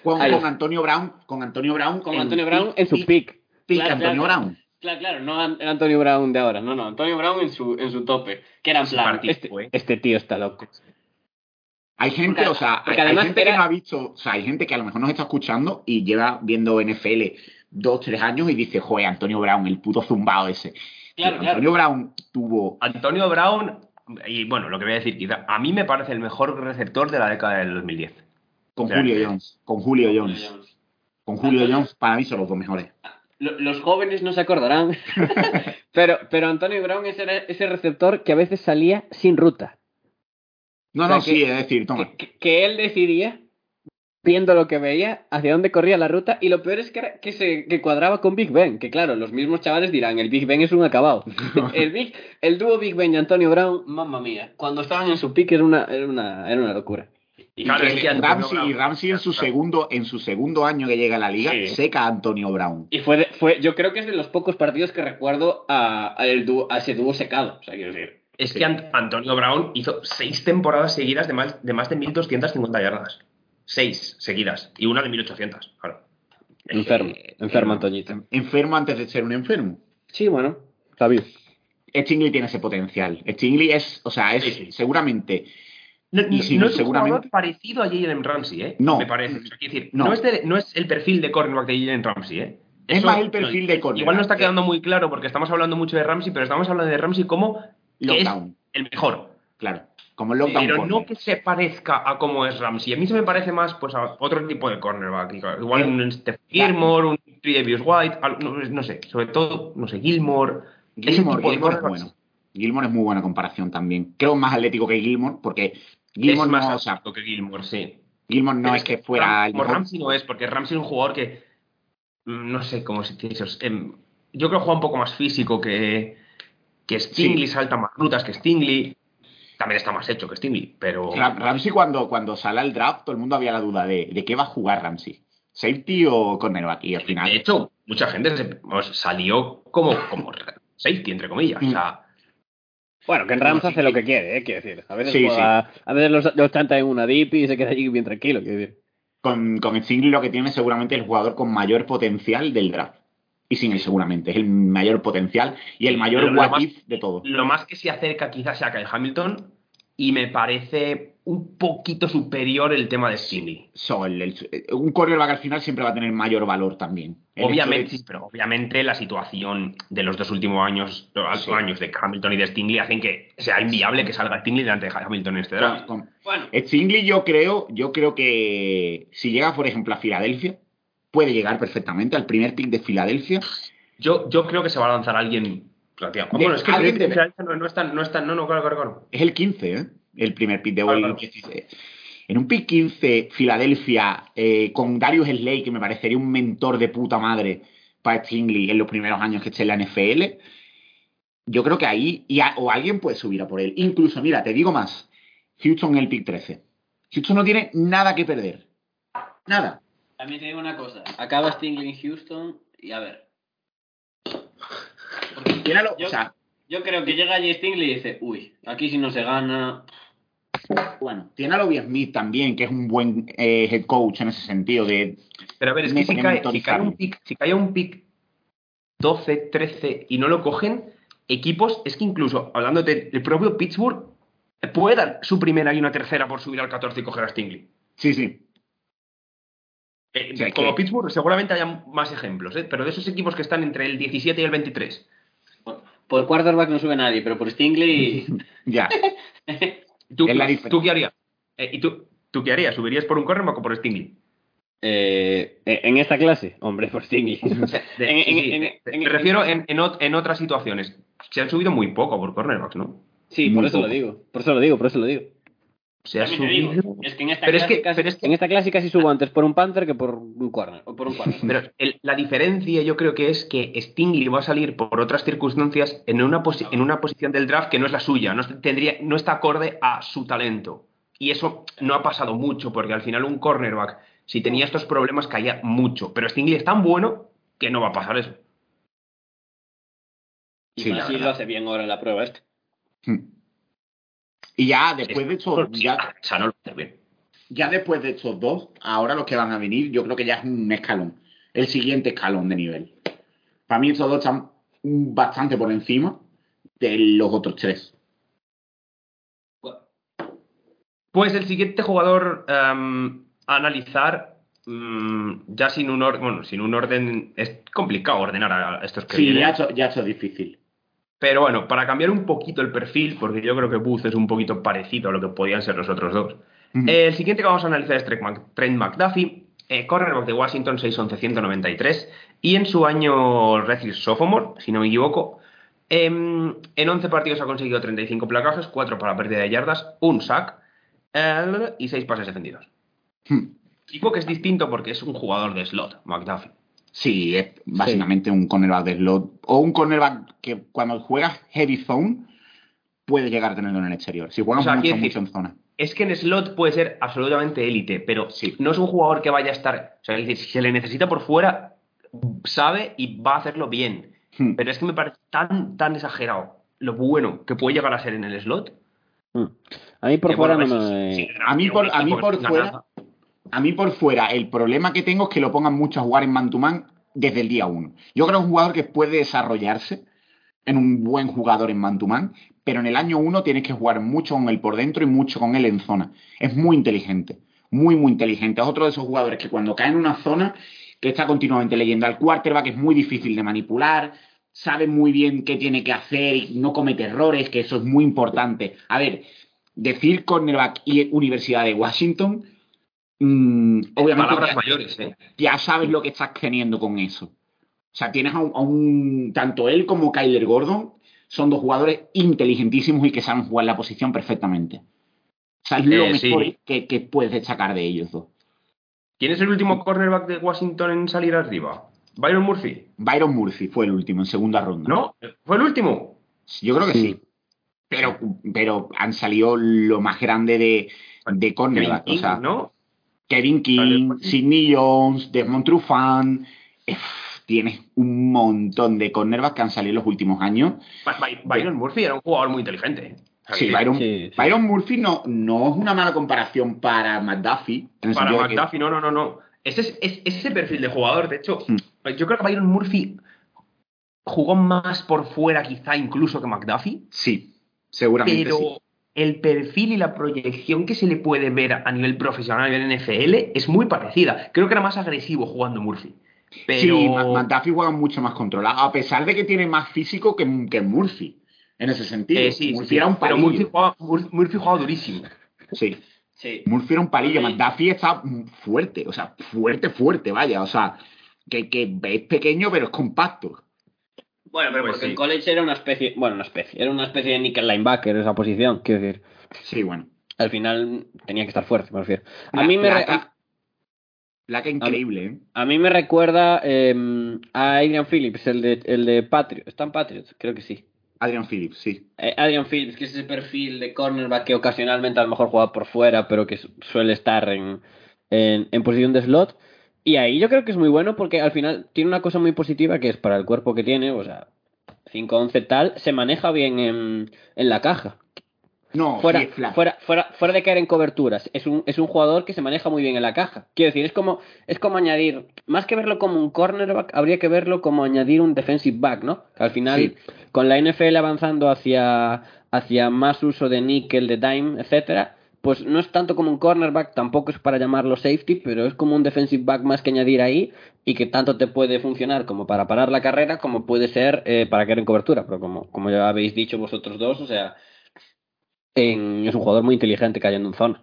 S3: Con, Antonio Brown, con Antonio Brown,
S2: con Antonio Brown en su
S3: pick,
S2: pick. Claro,
S3: Antonio
S2: claro.
S3: Brown.
S2: Claro, claro, no Antonio Brown de ahora, no, no, Antonio Brown en su, en su tope, que era en plan,
S1: partido
S2: este,
S1: fue-
S2: este tío está loco.
S3: Hay gente,
S2: Porque-
S3: o sea, hay, hay gente que
S2: era-
S3: no ha visto, o sea, hay gente que a lo mejor nos está escuchando y lleva viendo NFL dos, tres años y dice, joder, Antonio Brown, el puto zumbado ese.
S2: Claro.
S3: Antonio Brown tuvo
S1: Antonio Brown, y bueno, lo que voy a decir, quizá, a mí me parece el mejor receptor de la década del 2010.
S3: con
S1: Claro.
S3: Julio Jones, con Julio Jones, con Julio Jones, para mí son los dos mejores.
S2: Lo- Los jóvenes no se acordarán, pero, pero Antonio Brown es ese, ese receptor que a veces salía sin ruta.
S3: No,
S2: O sea,
S3: no,
S2: que-
S3: sí, es decir, toma.
S2: que, que él decidía, viendo lo que veía, hacia dónde corría la ruta, y lo peor es que, era que se que cuadraba con Big Ben, que claro, los mismos chavales dirán, el Big Ben es un acabado. el, Big, el dúo Big Ben y Antonio Brown, mamma mía, cuando estaban en su pick era una, era una, era una locura.
S1: Y es
S3: que Ramsey,
S1: Brown-
S3: y Ramsey en su
S1: Claro.
S3: segundo, en su segundo año que llega a la liga,
S2: Sí.
S3: seca a Antonio Brown.
S2: Y fue, de- fue yo creo que es de los pocos partidos que recuerdo a, a el dúo- a ese dúo secado, o sea, quiero decir.
S1: Es que Ant- Antonio Brown hizo seis temporadas seguidas de más de, más de 1.250 yardas. Seis seguidas. Y una de 1.800, claro.
S2: Enfermo,
S3: Eh,
S2: enfermo
S3: eh,
S2: Antoñito.
S3: Enfermo antes de ser un enfermo.
S2: Sí, bueno, sabio.
S3: Stingley tiene ese potencial. Stingley es, o sea, es
S1: Sí, sí.
S3: seguramente.
S1: No,
S3: Y
S1: no-
S3: si
S1: no
S3: no,
S1: es un
S3: seguramente-
S1: jugador parecido a Jalen Ramsey, ¿eh?
S3: No.
S1: Me parece. O sea, decir,
S3: No.
S1: no, es de- no es el perfil de cornerback de Jalen Ramsey, ¿eh?
S3: Es más el perfil de cornerback.
S1: Igual no está quedando muy claro porque estamos hablando mucho de Ramsey, pero estamos hablando de Ramsey como que es
S3: Lockdown,
S1: el mejor.
S3: claro. Como el lockdown.
S1: Pero
S3: corner.
S1: no que se parezca a cómo es Ramsey. A mí se me parece más pues, a otro tipo de cornerback. Igual un Steph Gilmore, un Davis White, no, no sé. Sobre todo, no sé, Gilmore.
S3: Gilmore, Gilmore es bueno. Gilmore es muy buena comparación también. Creo más atlético que Gilmore, porque Gilmore
S1: es más
S3: no, o sea,
S1: alto que Gilmore, sí.
S3: Gilmore no
S1: Pero
S3: es que fuera el mejor.
S1: Ramsey no es, porque Ramsey es un jugador que. mm, No sé cómo se dice em, yo creo que juega un poco más físico que, que Stingley, salta más rutas que Stingley. También está más hecho que Stingley, pero.
S3: Ram- Ramsey cuando, cuando sale al draft, todo el mundo había la duda de, de qué va a jugar Ramsey. ¿Safety o cornerback? Y al final...
S1: De hecho, mucha gente se- vamos, salió como, como safety, entre comillas. O sea,
S2: Bueno, que en Rams hace lo que quiere, ¿eh? Quiero decir. A veces,
S3: Sí,
S2: juega- a veces los, los chanta en una dip y se queda allí bien tranquilo, quiero decir.
S3: con, con Stingley lo que tiene seguramente el jugador con mayor potencial del draft. Y sin él seguramente, es el mayor potencial y el mayor what
S1: más-
S3: if de todo.
S1: lo más que se acerca quizás sea Kyle Hamilton y me parece un poquito superior el tema de Stingley.
S3: So, el- el- un quarterback al final siempre va a tener mayor valor también. El
S1: Obviamente,
S3: de-
S1: sí, pero obviamente la situación de los dos últimos años, los
S3: Sí.
S1: años de Hamilton y de Stingley hacen que sea inviable que salga Stingley delante de Hamilton en este draft.
S3: con- con-
S2: Bueno,
S3: Stingley yo creo, yo creo que si llega, por ejemplo, a Filadelfia, puede llegar perfectamente al primer pick de Filadelfia.
S1: Yo, yo creo que se va a lanzar alguien. Bueno, es que no, no es tan, no es tan- no, no, claro, claro, claro.
S3: Es el 15, ¿eh? El primer pick de
S1: claro.
S3: 16. En un pick 15, Filadelfia, eh, con Darius Slay, que me parecería un mentor de puta madre para Stingley en los primeros años que esté en la NFL, yo creo que ahí, y a- o alguien puede subir a por él. Incluso, mira, te digo más, Houston en el pick 13. Houston no tiene nada que perder. Nada.
S2: también te digo una cosa. Acaba Stingley en Houston y a ver. Yo,
S3: o sea,
S2: yo creo que llega allí Stingley y dice, uy, aquí si no se gana...
S3: bueno, tiene a Lobby Smith también, que es un buen eh, head coach en ese sentido de
S1: Pero a ver, es que si cae, si cae un pick, si cae un pick 12, 13 y no lo cogen, equipos, es que incluso, hablando del propio Pittsburgh, puede dar su primera y una tercera por subir al 14 y coger a Stingley.
S3: Sí, sí.
S1: Eh,
S3: O sea,
S1: como
S3: que-
S1: Pittsburgh seguramente haya más ejemplos, ¿eh? pero de esos equipos que están entre el 17 y el 23.
S2: Por, por quarterback no sube nadie, pero por Stingley...
S3: Ya.
S1: ¿Tú,
S3: Es.
S1: ¿tú qué harías? Eh, ¿Y tú, tú qué harías? ¿Subirías por un cornerback o por Stingley?
S2: Eh, en esta clase, hombre, por Stingley.
S1: Me refiero en, en ot- en otras situaciones. Se han subido muy poco por cornerbacks, ¿no?
S2: Sí,
S3: Muy
S2: por eso
S3: poco.
S2: lo digo. Por eso lo digo, por eso lo digo.
S1: Se ha
S2: digo,
S1: subido.
S2: es que en esta
S1: Pero es que- pero es que-
S2: en esta clase casi subo antes por un Panther que por un corner. O por un corner.
S1: Pero el- la diferencia yo creo que es que Stingley va a salir por otras circunstancias en una, posi- en una posición del draft que no es la suya, no, tendría, no está acorde a su talento. Y eso no ha pasado mucho, porque al final un cornerback, si tenía estos problemas, caía mucho. Pero Stingley es tan bueno que no va a pasar eso.
S2: Y
S3: Sí,
S2: más
S3: la
S2: si
S3: verdad.
S2: lo hace bien ahora en la prueba este.
S3: Hmm. Y ya después de estos, ya, ya después de estos dos, ahora los que van a venir, yo creo que ya es un escalón. El siguiente escalón de nivel. Para mí estos dos están bastante por encima de los otros tres.
S1: Pues el siguiente jugador em, a analizar, mm, ya sin un orden, bueno, sin un orden, es complicado ordenar a estos que
S3: Sí,
S1: vienen.
S3: ya esto, ya esto es difícil.
S1: Pero bueno, para cambiar un poquito el perfil, porque yo creo que Booth es un poquito parecido a lo que podían ser los otros dos. El siguiente que vamos a analizar es Trent, Mc- Trent McDuffie, eh, cornerback de Washington 6'11", y en su año Redshirt Sophomore, si no me equivoco, em, en 11 partidos ha conseguido 35 placajes, 4 para pérdida de yardas, un sack eh, y 6 pases defendidos.
S3: Hmm.
S1: Tipo que es distinto porque es un jugador de slot, McDuffie.
S3: Sí, es básicamente un cornerback de slot. O un cornerback que cuando juegas heavy zone puede llegar a tenerlo en el exterior. Si juegas
S1: O sea,
S3: mucho, mucho en zona.
S1: Es que en slot puede ser absolutamente élite, pero
S3: Sí.
S1: no es un jugador que vaya a estar. O sea, es decir, si se le necesita por fuera, sabe y va a hacerlo bien.
S3: Hmm.
S1: Pero es que me parece tan, tan exagerado lo bueno que puede llegar a ser en el slot.
S2: Mm. A mí por
S1: que,
S2: fuera
S1: bueno,
S2: no me...
S1: sí,
S3: A mí por- a mí fuera-. A mí por fuera, el problema que tengo es que lo pongan mucho a jugar en man to man desde el día uno. Yo creo que es un jugador que puede desarrollarse en un buen jugador en man to man, pero en el año uno tienes que jugar mucho con él por dentro y mucho con él en zona. Es muy inteligente, muy, muy inteligente. Es otro de esos jugadores que cuando cae en una zona, que está continuamente leyendo al quarterback, es muy difícil de manipular, sabe muy bien qué tiene que hacer y no comete errores, que eso es muy importante. A ver, decir cornerback y Universidad de Washington, mm, obviamente
S1: Palabras
S3: ya,
S1: mayores, ¿eh?
S3: ya sabes lo que estás teniendo con eso. O sea, tienes a un, a un- tanto él como Kyler Gordon son dos jugadores inteligentísimos y que saben jugar la posición perfectamente. O sea, es lo
S1: Eh, sí.
S3: mejor que, que puedes destacar de ellos dos.
S1: ¿Quién es el último cornerback de Washington en salir arriba? ¿Byron Murphy?
S3: Byron Murphy fue el último en segunda ronda.
S1: ¿No? ¿Fue el último?
S3: Yo creo que sí.
S2: Sí.
S3: Pero, pero han salido lo más grande de, de cornerback. O sea,
S1: ¿no?
S3: Kevin King,
S1: Vale.
S3: Sidney Jones, Desmond Trufant. eh, Tienes un montón de cornerbacks que han salido en los últimos años.
S1: By- By- Byron Murphy era un jugador muy inteligente.
S3: Sí, Byron,
S2: Sí, sí.
S3: Byron Murphy no, no es una mala comparación para McDuffie.
S1: Para
S3: de que-
S1: McDuffie, no, no, no, no. Ese, es, es- ese perfil de jugador, de hecho,
S3: Hmm.
S1: yo creo que Byron Murphy jugó más por fuera quizá incluso que McDuffie,
S3: Sí, seguramente
S1: pero
S3: sí.
S1: El perfil y la proyección que se le puede ver a nivel profesional, a nivel NFL, es muy parecida. Creo que era más agresivo jugando Murphy. Pero...
S3: Sí, McDuffie juega mucho más controlado, a pesar de que tiene más físico que, que Murphy. En ese sentido.
S1: Eh, sí,
S3: Murphy
S1: sí.
S3: era un
S1: pero
S3: palillo.
S1: Murphy jugaba, Mur- Murphy jugaba durísimo.
S3: Sí.
S2: Sí.
S3: Murphy era un palillo. McDuffie está fuerte, o sea, fuerte, fuerte, vaya, o sea, que, que es pequeño pero es compacto.
S2: Bueno, pero
S1: Pues
S2: porque
S1: sí.
S2: en college era una especie, bueno, una especie, era una especie de nickel linebacker esa posición, quiero decir.
S3: Sí, bueno.
S2: Al final tenía que estar fuerte, me refiero. A
S3: La-
S2: mí me,
S3: placa, placa increíble, ¿eh?
S2: a mí me recuerda eh, a Adrian Phillips, el de, el de Patriots. ¿Está en Patriots? Creo que sí.
S3: Adrian Phillips, sí.
S2: Eh, Adrian Phillips, que es ese perfil de cornerback que ocasionalmente a lo mejor juega por fuera, pero que su- suele estar en, en, en posición de slot. Y ahí yo creo que es muy bueno porque al final tiene una cosa muy positiva que es para el cuerpo que tiene, o sea, 5-11 tal, se maneja bien en, en la caja.
S3: No,
S2: Fuera,
S3: sí,
S2: fuera, fuera, fuera de caer en coberturas, es un, es un jugador que se maneja muy bien en la caja. Quiero decir, es como, es como añadir, más que verlo como un cornerback, habría que verlo como añadir un defensive back, ¿no? Al final,
S3: Sí.
S2: con la NFL avanzando hacia, hacia más uso de nickel, de dime, etcétera, pues no es tanto como un cornerback, tampoco es para llamarlo safety, pero es como un defensive back más que añadir ahí y que tanto te puede funcionar como para parar la carrera como puede ser eh, para caer en cobertura. Pero como, como ya habéis dicho vosotros dos, o sea, en- es un jugador muy inteligente cayendo en zona.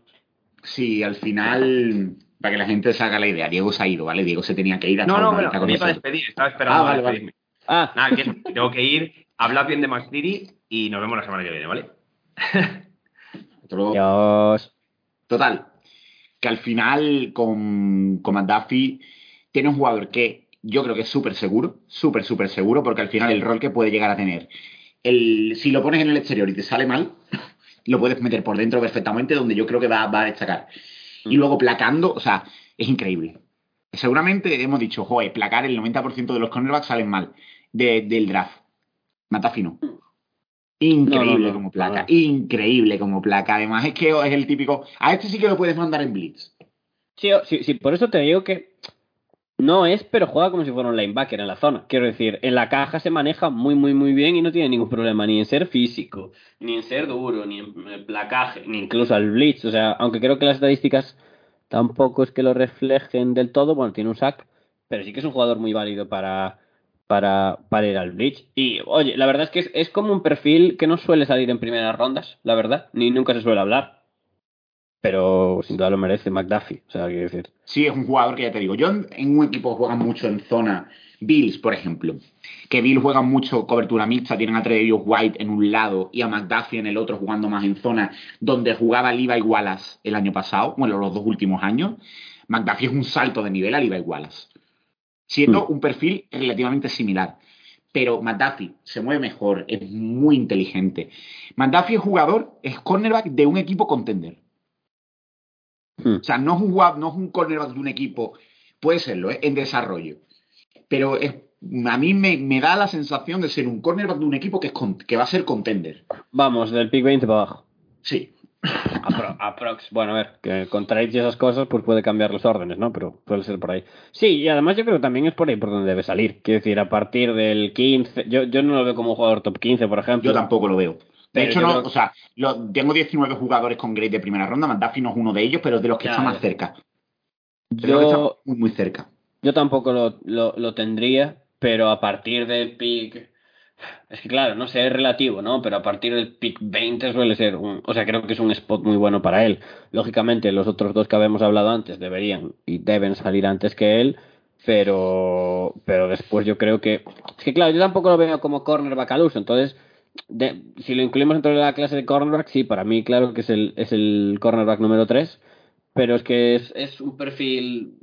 S3: Sí, al final para que la gente se haga la idea. Diego se ha ido, ¿vale? Diego se tenía que ir a
S1: No, no,
S3: con
S1: me iba a despedir, estaba esperando
S3: Ah, vale,
S1: a
S3: vale.
S1: despedirme.
S2: Ah,
S1: Nada, que tengo que ir, hablad bien de Max y nos vemos la semana que viene, ¿vale?
S3: Hasta luego. Total, que al final con, con McDuffie tiene un jugador que yo creo que es súper seguro, súper, súper seguro, porque al final el rol que puede llegar a tener, el, si lo pones en el exterior y te sale mal, lo puedes meter por dentro perfectamente, donde yo creo que va, va a destacar. Y luego placando, o sea, es increíble. Seguramente hemos dicho, joder, placar el 90% de los cornerbacks salen mal de- del draft. McDuffie no. Increíble
S2: No, no, no,
S3: como placa, increíble como placa. Además es que es el típico. A este sí que lo puedes mandar en blitz.
S2: Sí, sí, sí, por eso te digo que no es, pero juega como si fuera un linebacker en la zona. Quiero decir, en la caja se maneja muy, muy, muy bien y no tiene ningún problema ni en ser físico, ni en ser duro, ni en placaje, ni incluso al blitz. O sea, aunque creo que las estadísticas tampoco es que lo reflejen del todo, bueno, tiene un sack, pero sí que es un jugador muy válido para, para, para ir al blitz. Y, oye, la verdad es que es, como un perfil que no suele salir en primeras rondas, la verdad, ni nunca se suele hablar. Pero sin duda lo merece McDuffie, o sea, quiero decir.
S3: Sí, es un jugador que ya te digo. Yo en, un equipo juegan mucho en zona. Bills, por ejemplo. Que Bills juegan mucho cobertura mixta. Tienen a Tredavious White en un lado y a McDuffie en el otro jugando más en zona. Donde jugaba Levi Wallace el año pasado. Bueno, los dos últimos años. McDuffie es un salto de nivel a Levi Wallace. Siendo un perfil relativamente similar. Pero McDuffie se mueve mejor. Es muy inteligente. McDuffie es jugador, es cornerback de un equipo contender.
S2: Hmm.
S3: O sea, no es un no es un cornerback de un equipo, puede serlo, ¿eh? en desarrollo. Pero es, a mí me, me da la sensación de ser un cornerback de un equipo que, es con- que va a ser contender.
S2: Vamos, del pick 20 para abajo.
S3: Sí.
S2: Apro- aprox. Bueno, a ver, que con trades y esas cosas, pues puede cambiar los órdenes, ¿no? Pero suele ser por ahí. Sí, y además yo creo que también es por ahí por donde debe salir. Quiero decir, a partir del 15. Yo, yo no lo veo como un jugador top 15, por ejemplo.
S3: Yo tampoco lo veo. De hecho,
S2: yo
S3: no,
S2: creo-
S3: o sea, lo- tengo 19 jugadores con grade de primera ronda. McDuffie no es uno de ellos, pero es de los que
S2: Ya,
S3: está más cerca. De los que está
S2: Yo,
S3: muy, muy cerca.
S2: yo tampoco lo, lo, lo tendría, pero a partir del pick. Es que claro, no sé, es relativo, ¿no? Pero a partir del pick 20 suele ser un. O sea, creo que es un spot muy bueno para él. Lógicamente, los otros dos que habíamos hablado antes deberían y deben salir antes que él. Pero, pero después yo creo que. Es que claro, yo tampoco lo veo como cornerback al uso. Entonces, de- si lo incluimos dentro de la clase de cornerback, sí, para mí, claro que es el, es el cornerback número 3. Pero es que es, es un perfil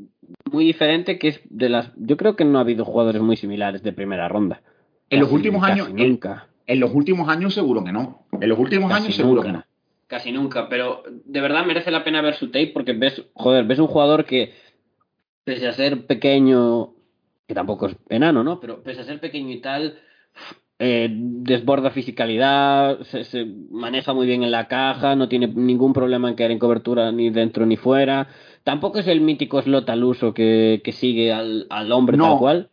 S2: muy diferente que es de las. Yo creo que no ha habido jugadores muy similares de primera ronda.
S3: En los últimos años,
S2: Nunca.
S3: en los últimos años seguro que no. En los últimos
S2: Casi
S3: años seguro que no.
S2: Casi nunca, pero de verdad merece la pena ver su tape porque ves, joder, ves un jugador que, pese a ser pequeño, que tampoco es enano, ¿no? Pero pese a ser pequeño y tal, eh, desborda fisicalidad, se, se maneja muy bien en la caja, no tiene ningún problema en caer en cobertura ni dentro ni fuera. Tampoco es el mítico slot al uso que, que sigue al, al hombre
S3: No,
S2: tal cual.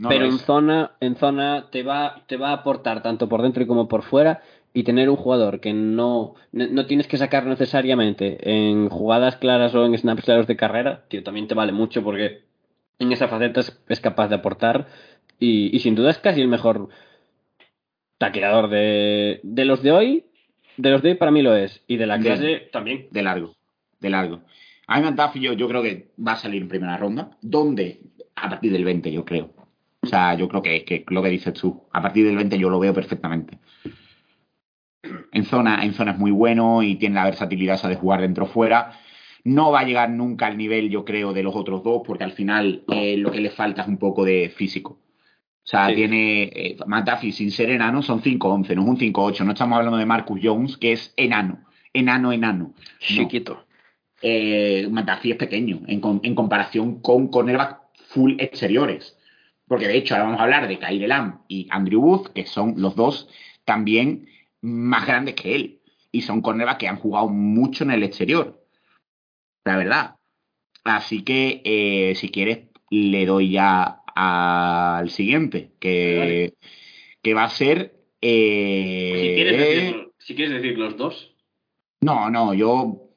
S3: No
S2: pero en zona, en zona te va, te va a aportar tanto por dentro como por fuera. Y tener un jugador que no, no tienes que sacar necesariamente en jugadas claras o en snaps claros de carrera, tío, también te vale mucho porque en esa faceta es, es capaz de aportar. Y, y sin duda es casi el mejor taqueador de, de los de hoy. De los de hoy para mí lo es. Y de la clase también.
S3: de largo, de largo. A mí McDuffie yo, yo creo que va a salir en primera ronda. ¿Dónde? A partir del 20, yo creo. O sea, yo creo que, que lo que dices tú, a partir del 20 yo lo veo perfectamente. En zona, en zona es muy bueno y tiene la versatilidad esa de jugar dentro o fuera. No va a llegar nunca al nivel, yo creo, de los otros dos, porque al final eh, lo que le falta es un poco de físico. O sea,
S2: Sí.
S3: tiene. Eh, McDuffie sin ser enano son 5'11, no es un 5'8. No estamos hablando de Marcus Jones, que es enano. Enano, enano. No
S2: Chiquito.
S3: eh, McDuffie es pequeño en comparación con cornerback full exteriores. Porque de hecho ahora vamos a hablar de Kyle Lamb y Andrew Booth, que son los dos también más grandes que él. Y son cornerbacks que han jugado mucho en el exterior. La verdad. Así que, eh, si quieres, le doy ya al siguiente, que, que va a ser... eh,
S2: Si quieres, decir, si quieres decir los dos.
S3: no, no, yo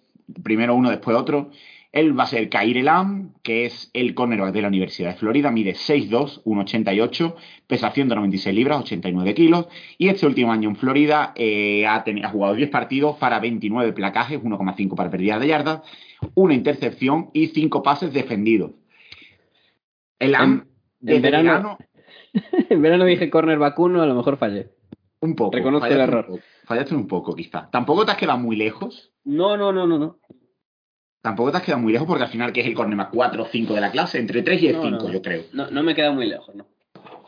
S3: primero uno, después otro. Él va a ser Kair Elam, que es el cornerback de la Universidad de Florida, mide 6'2, 1'88, pesa 196 libras, 89 kilos, y este último año en Florida eh, ha, tenido, ha jugado 10 partidos para 29 placajes, 1,5 para pérdidas de yardas, una intercepción y 5 pases defendidos. Elam,
S2: En- en verano-
S3: verano,
S2: en verano dije corner vacuno, a lo mejor fallé.
S3: un poco.
S2: Reconozco el
S3: un
S2: error.
S3: poco, fallaste un poco, quizá. Tampoco te has quedado muy lejos.
S2: No, no, no, no, no.
S3: Tampoco te has quedado muy lejos porque al final que es el cornerback 4 o 5 de la clase, entre 3 y el
S2: No,
S3: 5,
S2: no.
S3: yo creo.
S2: No, no me he quedado muy lejos, ¿no?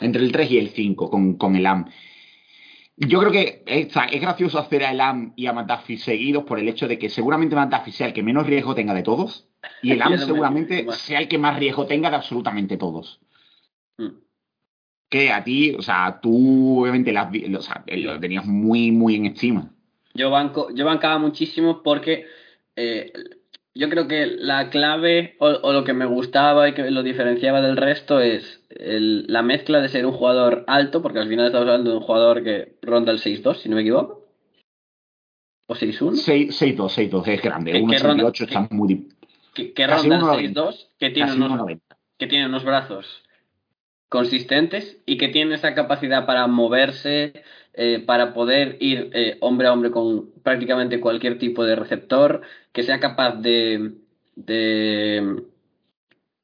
S3: Entre el 3 y el 5 con, con el AM. Yo creo que es, es gracioso hacer a Elam y a McDuffie seguidos por el hecho de que seguramente McDuffie sea el que menos riesgo tenga de todos y el
S2: Y
S3: AM
S2: el
S3: seguramente
S2: más.
S3: sea el que más riesgo tenga de absolutamente todos.
S2: Mm.
S3: Que a ti, o sea, tú obviamente las vi- o sea, lo tenías muy, muy en estima.
S2: Yo, banco, yo bancaba muchísimo porque eh, yo creo que la clave o, o lo que me gustaba y que lo diferenciaba del resto es el- la mezcla de ser un jugador alto, porque al final estamos hablando de un jugador que ronda el 6-2, si no me equivoco. O 6-1.
S3: 6-2, 6-2 es grande.
S2: ¿Qué- qué
S3: 1,88
S2: ronda-
S3: está muy...
S2: Que, que ronda
S3: 1,90.
S2: el 6-2, que tiene unos,
S3: 1,90.
S2: que tiene unos brazos consistentes y que tiene esa capacidad para moverse, eh, para poder ir eh, hombre a hombre con prácticamente cualquier tipo de receptor, que sea capaz de, de,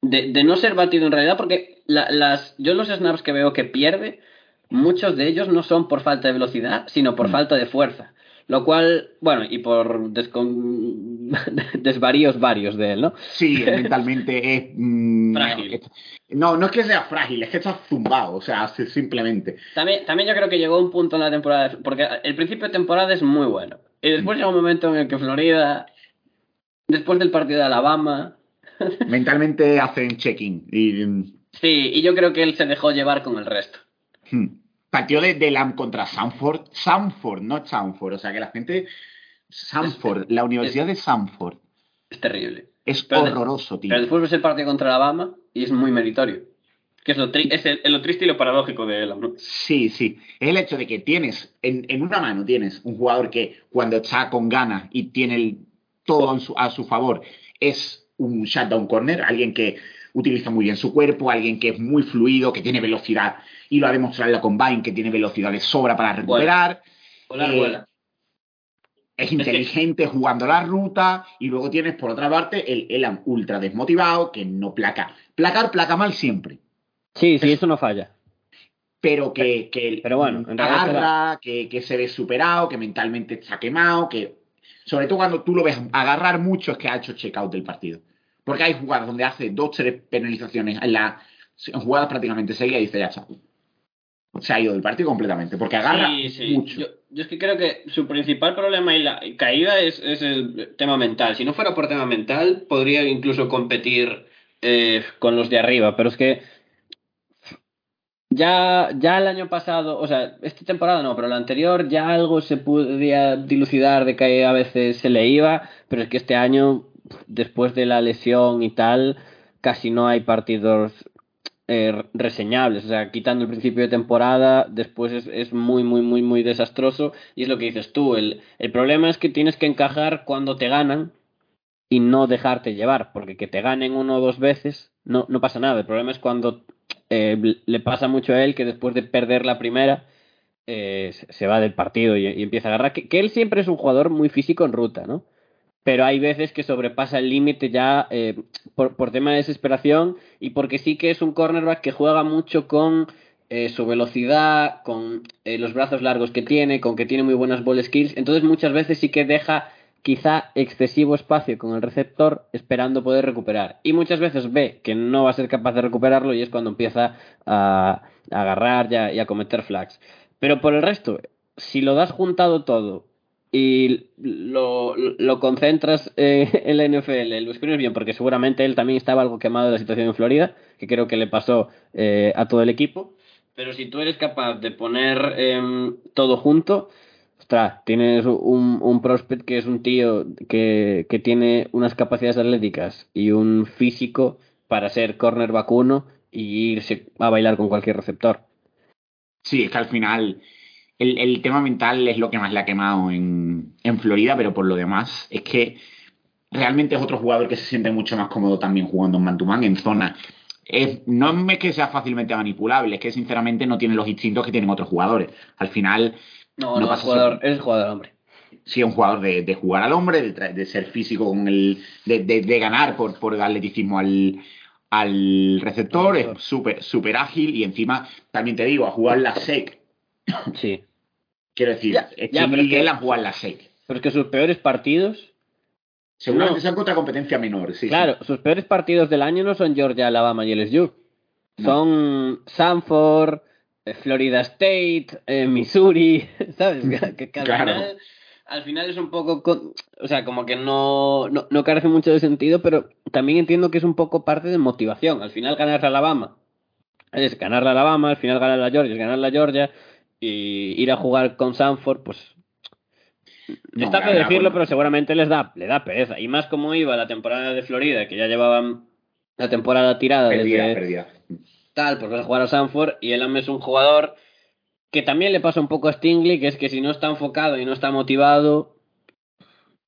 S2: de, de no ser batido en realidad, porque la- las, yo los snaps que veo que pierde, muchos de ellos no son por falta de velocidad, sino por
S3: Mm.
S2: falta de fuerza. Lo cual, bueno, y por descon- desvaríos varios de él, ¿no?
S3: Sí, mentalmente es... mm,
S2: Frágil.
S3: No, no es que sea frágil, es que está zumbado, o sea, si- simplemente.
S2: También, también yo creo que llegó un punto en la temporada, porque el principio de temporada es muy bueno. Y después llega un momento en el que Florida, después del partido de Alabama,
S3: Mentalmente hacen check-in. Y, mm,
S2: sí, y yo creo que él se dejó llevar con el resto.
S3: hmm. Partió de, de Lam contra Sanford. Sanford, no Sanford. O sea, que la gente... Sanford, la Universidad de Sanford.
S2: Es terrible.
S3: Es
S2: Pero-
S3: horroroso, tío.
S2: Pero después ves el partido contra Alabama y es muy meritorio. Que es lo, tri- es el- lo triste y lo paradójico de él, ¿no?
S3: Sí, sí. Es el hecho de que tienes, en, en una mano tienes un jugador que cuando está con ganas y tiene el- todo en su- a su favor, es un shutdown corner, alguien que utiliza muy bien su cuerpo, alguien que es muy fluido, que tiene velocidad, y lo ha demostrado en la Combine, que tiene velocidad de sobra para recuperar,
S2: Volar,
S3: Eh,
S2: vuela.
S3: es inteligente jugando la ruta, y luego tienes por otra parte el Elam ultra desmotivado, que no placa. Placar, placa mal siempre.
S2: Sí, sí, eso no falla.
S3: pero que, que
S2: Pero bueno,
S3: agarra, que, que se ve superado, que mentalmente está quemado, que sobre todo cuando tú lo ves agarrar mucho es que ha hecho check-out del partido. Porque hay jugadas donde hace dos, tres penalizaciones en, la, en jugadas prácticamente seguidas y dice ya está. Se ha ido del partido completamente, porque agarra
S2: Sí, sí.
S3: mucho.
S2: Yo, yo es que creo que su principal problema y la caída es, es el tema mental. Si no fuera por tema mental, podría incluso competir eh, con los de arriba, pero es que ya, ya el año pasado, o sea, esta temporada no, pero la anterior ya algo se podía dilucidar de que a veces se le iba, pero es que este año, después de la lesión y tal, casi no hay partidos eh, reseñables. O sea, quitando el principio de temporada, después es, es muy, muy, muy, muy desastroso. Y es lo que dices tú. El, el problema es que tienes que encajar cuando te ganan y no dejarte llevar, porque que te ganen uno o dos veces no, no pasa nada. El problema es cuando eh, le pasa mucho a él que después de perder la primera eh, se- va del partido y, y empieza a agarrar. Que, que él siempre es un jugador muy físico en ruta, ¿no? Pero hay veces que sobrepasa el límite ya eh, por, por tema de desesperación y porque sí que es un cornerback que juega mucho con eh, su velocidad, con eh, los brazos largos que tiene, con que tiene muy buenas ball skills. Entonces muchas veces sí que deja quizá excesivo espacio con el receptor esperando poder recuperar. Y muchas veces ve que no va a ser capaz de recuperarlo y es cuando empieza a, a agarrar y a, y a cometer flags. Pero por el resto, si lo das juntado todo y lo, lo concentras eh, en la NFL, lo exprimes bien, porque seguramente él también estaba algo quemado de la situación en Florida, que creo que le pasó eh, a todo el equipo. Pero si tú eres capaz de poner em, todo junto, ostras, tienes un, un prospect que es un tío que, que tiene unas capacidades atléticas y un físico para ser corner vacuno y irse a bailar con cualquier receptor.
S3: Sí, es que al final el, el tema mental es lo que más le ha quemado en, en Florida, pero por lo demás es que realmente es otro jugador que se siente mucho más cómodo también jugando en man to man, en zona. Es- no es que sea fácilmente manipulable, es que sinceramente no tiene los instintos que tienen otros jugadores. Al final,
S2: No,
S3: No
S2: no, es jugador, es jugador hombre.
S3: sí es un jugador de, de jugar al hombre, de, ser físico con el. de, ganar por, por atleticismo al, al receptor, es súper súper ágil y encima, también te digo, a jugar la SEC.
S4: Sí.
S3: Quiero decir,
S4: Ya, pero es que-
S3: él a jugar la SEC.
S4: Pero es que sus peores partidos,
S3: Seguramente
S4: No.
S3: sean contra competencia menor, sí. sí.
S4: claro, sus peores partidos del año no son Georgia, Alabama y LSU.
S3: No.
S4: Son Sanford, eh, Florida State, eh, Missouri, ¿sabes? Que, que- que al,
S3: Claro.
S4: final, al final es un poco, con- o sea, como que no, no, no carece mucho de sentido, pero también entiendo que es un poco parte de motivación. Al final ganar la Alabama es ganar la Alabama, al final ganar la Georgia es ganar la Georgia y ir a jugar con Sanford, pues
S3: No,
S4: Está feo decirlo, pero seguramente les da, le da pereza. Y más como iba la temporada de Florida, que ya llevaban la temporada tirada
S3: Perdida,
S4: desde
S3: perdida.
S4: tal, pues vas a jugar a Sanford y Elam es un jugador que también le pasa un poco a Stingley, que es que si no está enfocado y no está motivado,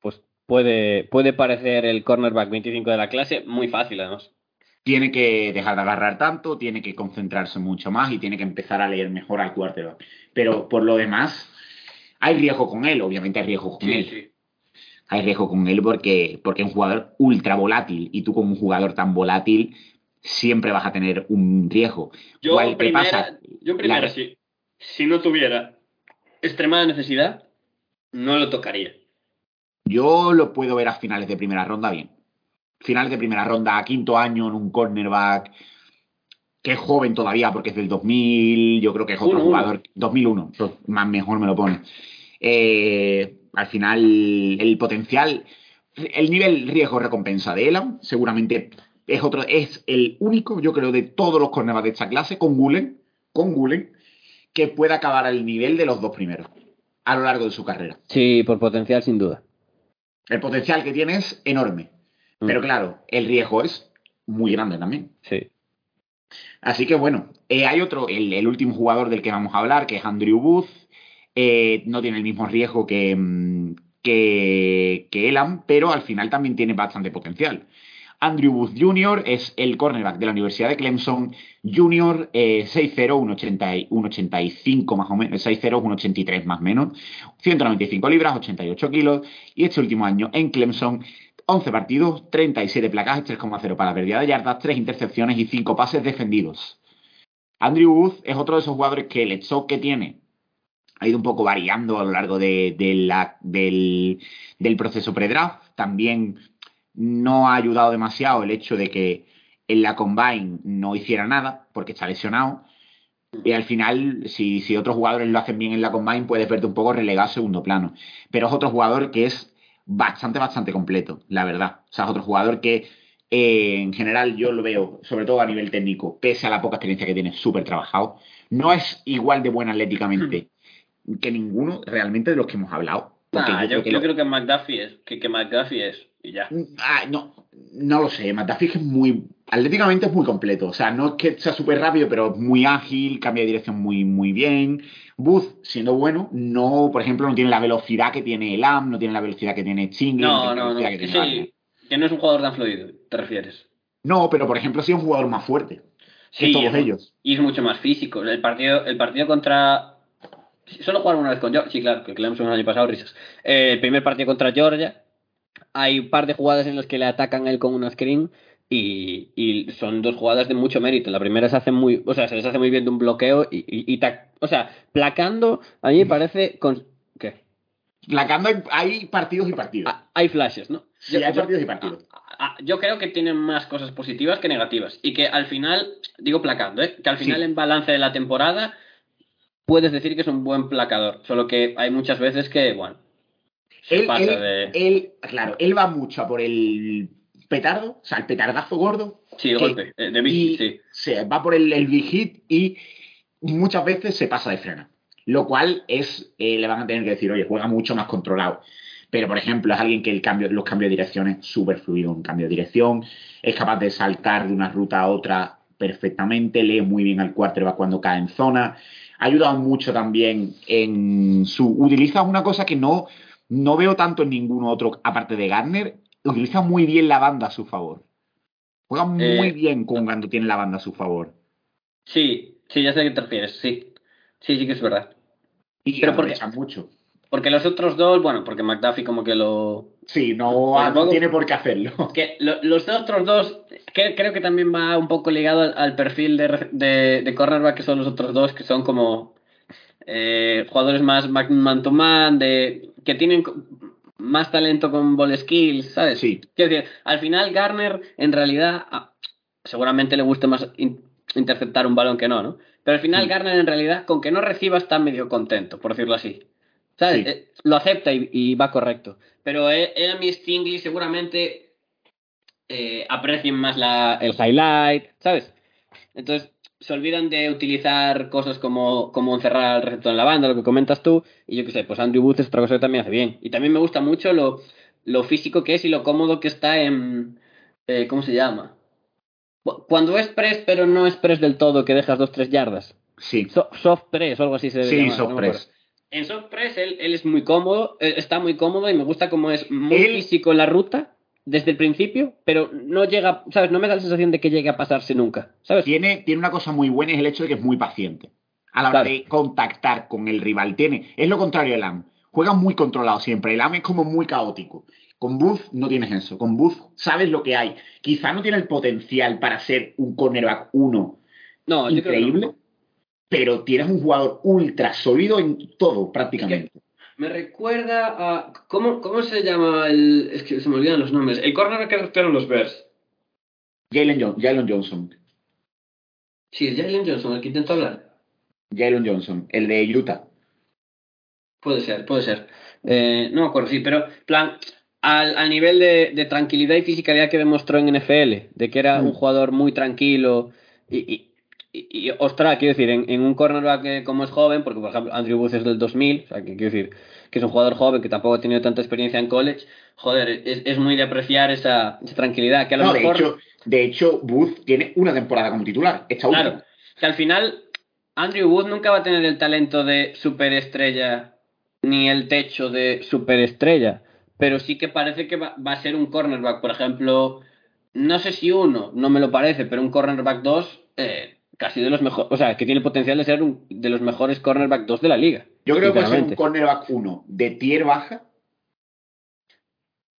S4: pues puede, puede parecer el cornerback 25 de la clase muy fácil además.
S3: Tiene que dejar de agarrar tanto, tiene que concentrarse mucho más y tiene que empezar a leer mejor al quarterback. Pero por lo demás, hay riesgo con él, obviamente hay riesgo con él. Hay riesgo con él porque, porque es un jugador ultra volátil y tú como un jugador tan volátil siempre vas a tener un riesgo.
S2: Yo
S3: ¿qué
S2: primera,
S3: pasa?
S2: yo primera
S3: Claro.
S2: si, si no tuviera extremada necesidad, no lo tocaría.
S3: Yo lo puedo ver a finales de primera ronda bien. Finales de primera ronda, quinto año en un cornerback, que es joven todavía porque es del 2000, yo creo que es otro
S2: Uno, uno.
S3: jugador. 2001, pues, más mejor me lo pone. Eh, al final, el potencial, el nivel riesgo-recompensa de Elam, seguramente es otro, es el único, yo creo, de todos los cornerbacks de esta clase, con Gulen, con Gulen, que pueda acabar al nivel de los dos primeros a lo largo de su carrera.
S4: Sí, por potencial sin duda.
S3: El potencial que tiene es enorme.
S4: Mm.
S3: Pero claro, el riesgo es muy grande también.
S4: Sí.
S3: Así que bueno, eh, hay otro, el, el último jugador del que vamos a hablar, que es Andrew Booth. Eh, no tiene el mismo riesgo que, mm, que, que Elam, pero al final también tiene bastante potencial. Andrew Booth Jr. es el cornerback de la Universidad de Clemson Jr. eh, 6'0, 1'80 y- 1'85 más o menos, 6'0, 1'83 más o menos, 195 libras, 88 kilos, y este último año en Clemson 11 partidos, 37 placajes, 3,0 para pérdida de yardas, 3 intercepciones y 5 pases defendidos. Andrew Booth es otro de esos jugadores que el stock que tiene ha ido un poco variando a lo largo de, la- del, del proceso pre-draft. También no ha ayudado demasiado el hecho de que en la combine no hiciera nada porque está lesionado. Y al final, si, si otros jugadores lo hacen bien en la combine, puedes verte un poco relegado a segundo plano. Pero es otro jugador que es bastante, bastante completo, la verdad. O sea, es otro jugador que eh, en general yo lo veo, sobre todo a nivel técnico, pese a la poca experiencia que tiene, súper trabajado. No es igual de bueno atléticamente que ninguno realmente de los que hemos hablado.
S2: Nah, yo,
S3: creo que
S2: yo
S3: lo-
S2: creo que McDuffie es, que, que McDuffie es, y ya.
S3: Ah, no, no lo sé. McDuffie es muy. Atléticamente es muy completo. O sea, no es que sea súper rápido, pero es muy ágil, cambia de dirección muy, muy bien. Booth, siendo bueno, no, por ejemplo, no tiene la velocidad que tiene Elam, no tiene la velocidad que tiene Chingley,
S2: No, no, no.
S3: que
S2: que sí, que no es un jugador tan fluido, te refieres.
S3: No, pero por ejemplo, sí es un jugador más fuerte que
S2: Sí,
S3: todos
S2: es-
S3: ellos.
S2: Y es mucho más físico. El partido, el partido contra. Solo jugaron una vez con Georgia. Sí, claro, que Clemson el año pasado, risas. Eh, el primer partido contra Georgia. Hay un par de jugadas en las que le atacan a él con una screen. Y, y son dos jugadas de mucho mérito. La primera se hace muy. O sea, se les hace muy bien de un bloqueo. Y, y- y tac- o sea, placando, a mí me parece. Con, ¿Qué?
S3: Placando hay, partidos y partidos.
S2: Ah, hay flashes, ¿no?
S3: sí, hay partidos y partidos.
S2: Ah, yo creo que tienen más cosas positivas que negativas. Y que al final, digo placando, ¿eh? que al final
S3: Sí.
S2: en balance de la temporada puedes decir que es un buen placador. Solo que hay muchas veces que, bueno, se
S3: Él,
S2: pasa
S3: él-
S2: de...
S3: él- claro, él va mucho a por el petardo, o sea, el petardazo gordo.
S2: Sí, el
S3: que-
S2: golpe, eh, de sí.
S3: se va por el, el big hit y muchas veces se pasa de freno. Lo cual es, eh, le van a tener que decir, oye, juega mucho más controlado. Pero, por ejemplo, es alguien que el cambio, los cambios de dirección es súper fluido, un cambio de dirección, es capaz de saltar de una ruta a otra perfectamente, lee muy bien al quarterback cuando cae en zona, ha ayudado mucho también en su... Utiliza una cosa que no, no veo tanto en ningún otro, aparte de Garner, utiliza muy bien la banda a su favor. Juega muy
S2: Eh,
S3: bien con cuando tiene la banda a su favor.
S2: Sí, sí, ya sé a qué te refieres, sí. Sí, sí que es verdad.
S3: Y
S2: Pero porque-
S3: mucho.
S2: Porque los otros dos, bueno, porque McDuffie como que lo...
S3: Sí, no, no
S2: luego-
S3: tiene por qué hacerlo.
S2: Que lo- los otros dos, que, creo que también va un poco ligado al, al perfil de, de, de cornerback que son los otros dos, que son como eh, jugadores más man to man, de, que tienen más talento con ball skills, ¿sabes?
S3: Sí.
S2: Quiero decir, al final Garner, en realidad, ah, seguramente le guste más in- interceptar un balón que no, ¿no? Pero al final
S3: Mm.
S2: Garner, en realidad, con que no reciba, está medio contento, por decirlo así. ¿Sabes?
S3: Sí.
S2: Eh, lo acepta y, y va correcto. Pero él, él a mí Stingley seguramente eh, aprecien más la, el highlight, ¿sabes? Entonces se olvidan de utilizar cosas como, como encerrar al receptor en la banda, lo que comentas tú, y yo qué sé, pues Andrew Booth es otra cosa que también hace bien. Y también me gusta mucho lo, lo físico que es y lo cómodo que está en... eh, ¿Cómo se llama? Cu- Cuando es press, pero no es press del todo, que dejas dos, tres yardas.
S3: Sí,
S2: So- soft press o algo así se debe
S3: sí,
S2: llamar,
S3: soft press.
S2: En soft press él, él es muy cómodo, eh, está muy cómodo y me gusta cómo es muy
S3: Él-
S2: físico en la ruta desde el principio, pero no llega, ¿sabes? No me da la sensación de que llegue a pasarse nunca, ¿sabes?
S3: Tiene, tiene una cosa muy buena, es el hecho de que es muy paciente. A la hora
S2: Claro.
S3: de contactar con el rival. Tiene, es lo contrario de Lam. Juega muy controlado siempre. El Lam es como muy caótico. Con Booth no tienes eso. Con Booth sabes lo que hay. Quizá no tiene el potencial para ser un cornerback 1
S2: No, yo creo que no.
S3: increíble, pero tienes un jugador ultra sólido en todo, prácticamente.
S2: Me recuerda a... ¿cómo, ¿Cómo se llama el...? Es que se me olvidan los nombres. El corner que recuperaron los Bears.
S3: Jalen, Jon- Jalen Johnson.
S2: Sí, es Jalen Johnson el que intento hablar.
S3: Jalen Johnson, el de Utah.
S2: Puede ser, puede ser. Eh, no me acuerdo, sí, pero, plan, al, al nivel de, de tranquilidad y fisicalidad que demostró en NFL, de que era
S3: Mm.
S2: un jugador muy tranquilo y, y, y, y, ostras, quiero decir, en, en un cornerback que como es joven, porque por ejemplo Andrew Booth es del 2000, o sea, que quiero decir que es un jugador joven que tampoco ha tenido tanta experiencia en college, joder, es, es muy de apreciar esa, esa tranquilidad, que a lo
S3: No, de
S2: mejor...
S3: hecho, de hecho, Booth tiene una temporada como titular. Esta
S2: Claro,
S3: última.
S2: que al final Andrew Wood nunca va a tener el talento de superestrella ni el techo de superestrella, pero sí que parece que va, va a ser un cornerback, por ejemplo, no sé si uno, no me lo parece, pero un cornerback 2, eh, casi de los mejores, o sea, que tiene el potencial de ser un, de los mejores cornerback 2 de la liga.
S3: Yo creo que puede ser un cornerback 1 de tier baja.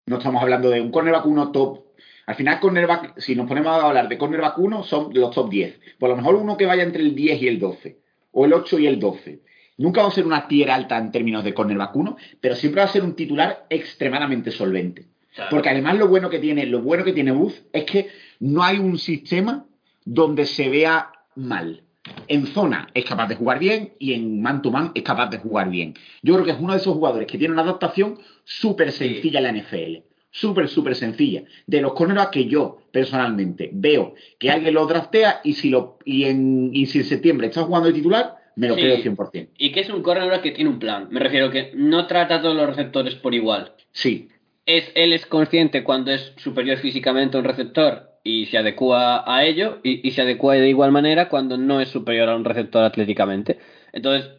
S3: No estamos hablando de un cornerback 1 top. Al final, cornerback, si nos ponemos a hablar de cornerback 1, son los top 10. Por lo mejor uno que vaya entre el 10 y el 12. O el 8 y el 12. Nunca va a ser una tier alta en términos de cornerback 1, pero siempre va a ser un titular extremadamente solvente. Porque además lo bueno que tiene, lo bueno que tiene Booth es que no hay un sistema donde se vea mal. En zona es capaz de jugar bien y en man to man es capaz de jugar bien. Yo creo que es uno de esos jugadores que tiene una adaptación súper sencilla en la NFL. Súper, súper sencilla. De los cornerbacks que yo personalmente veo que alguien lo draftea y si, lo, y en, y si en septiembre está jugando de titular, me lo
S2: Sí.
S3: creo 100%.
S2: Y que es un cornerback que tiene un plan. Me refiero que no trata a todos los receptores por igual.
S3: Sí,
S2: es, él es consciente cuando es superior físicamente a un receptor y se adecua a ello, y, y se adecua de igual manera cuando no es superior a un receptor atléticamente. Entonces,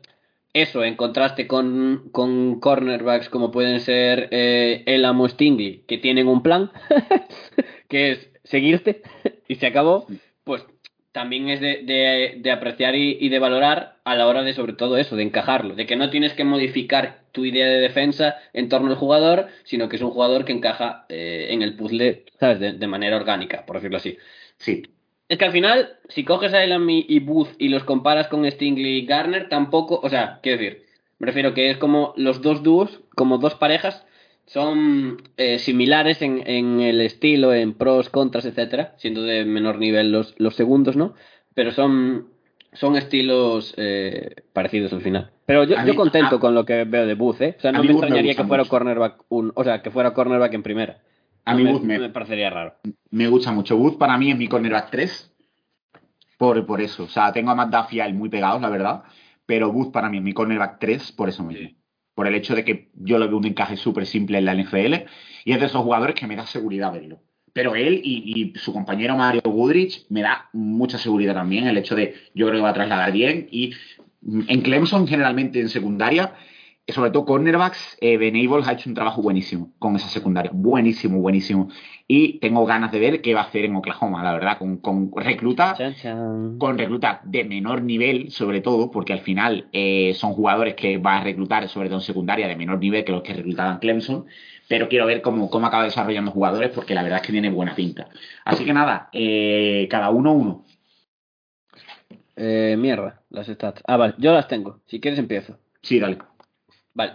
S2: eso en contraste con, con cornerbacks como pueden ser eh, el Amo Stingley, que tienen un plan, que es seguirte y se acabó, pues también es de, de- de apreciar y, y de valorar a la hora de sobre todo eso, de encajarlo, de que no tienes que modificar tu idea de defensa en torno al jugador, sino que es un jugador que encaja eh, en el puzzle, ¿sabes? De, de manera orgánica, por decirlo así.
S3: sí.
S2: Es que al final, si coges a Elam y, y Booth y los comparas con Stingley y Garner, tampoco, o sea, quiero decir, me refiero que es como los dos dúos, como dos parejas, son eh, similares en, en el estilo, en pros, contras, etcétera, siendo de menor nivel los, los segundos, ¿no? Pero son, son estilos eh, parecidos al final. Pero yo, yo
S3: mí-
S2: contento
S3: a-
S2: con lo que veo de Booth, ¿eh? O sea, no me extrañaría que fuera
S3: mucho.
S2: cornerback un, o sea, que fuera cornerback en primera.
S3: A
S2: No
S3: mí
S2: me,
S3: Booth me,
S2: me parecería raro.
S3: me gusta mucho. Booth para mí es mi cornerback 3. Por, por eso. O sea, tengo a Matt Duffy y muy pegados, la verdad. Pero Booth para mí es mi cornerback 3 por eso mismo. Por el hecho de que yo lo veo un encaje súper simple en la NFL. Y es de esos jugadores que me da seguridad verlo. Pero él y, su compañero Mario Goodrich me da mucha seguridad también. El hecho de yo creo que va a trasladar bien. Y en Clemson, generalmente en secundaria, sobre todo cornerbacks, eh, Venables ha hecho un trabajo buenísimo con esa secundaria. Buenísimo, buenísimo. Y tengo ganas de ver qué va a hacer en Oklahoma, la verdad, con, con reclutas con reclutas de menor nivel, sobre todo, porque al final eh, son jugadores que va a reclutar, sobre todo en secundaria, de menor nivel que los que reclutaban Clemson. Pero quiero ver cómo, cómo acaba desarrollando jugadores, porque la verdad es que tiene buena pinta. Así que nada, eh, cada uno uno.
S2: Eh, mierda, las stats. Ah, vale, yo las tengo. Si quieres empiezo.
S3: Sí, dale.
S2: Vale.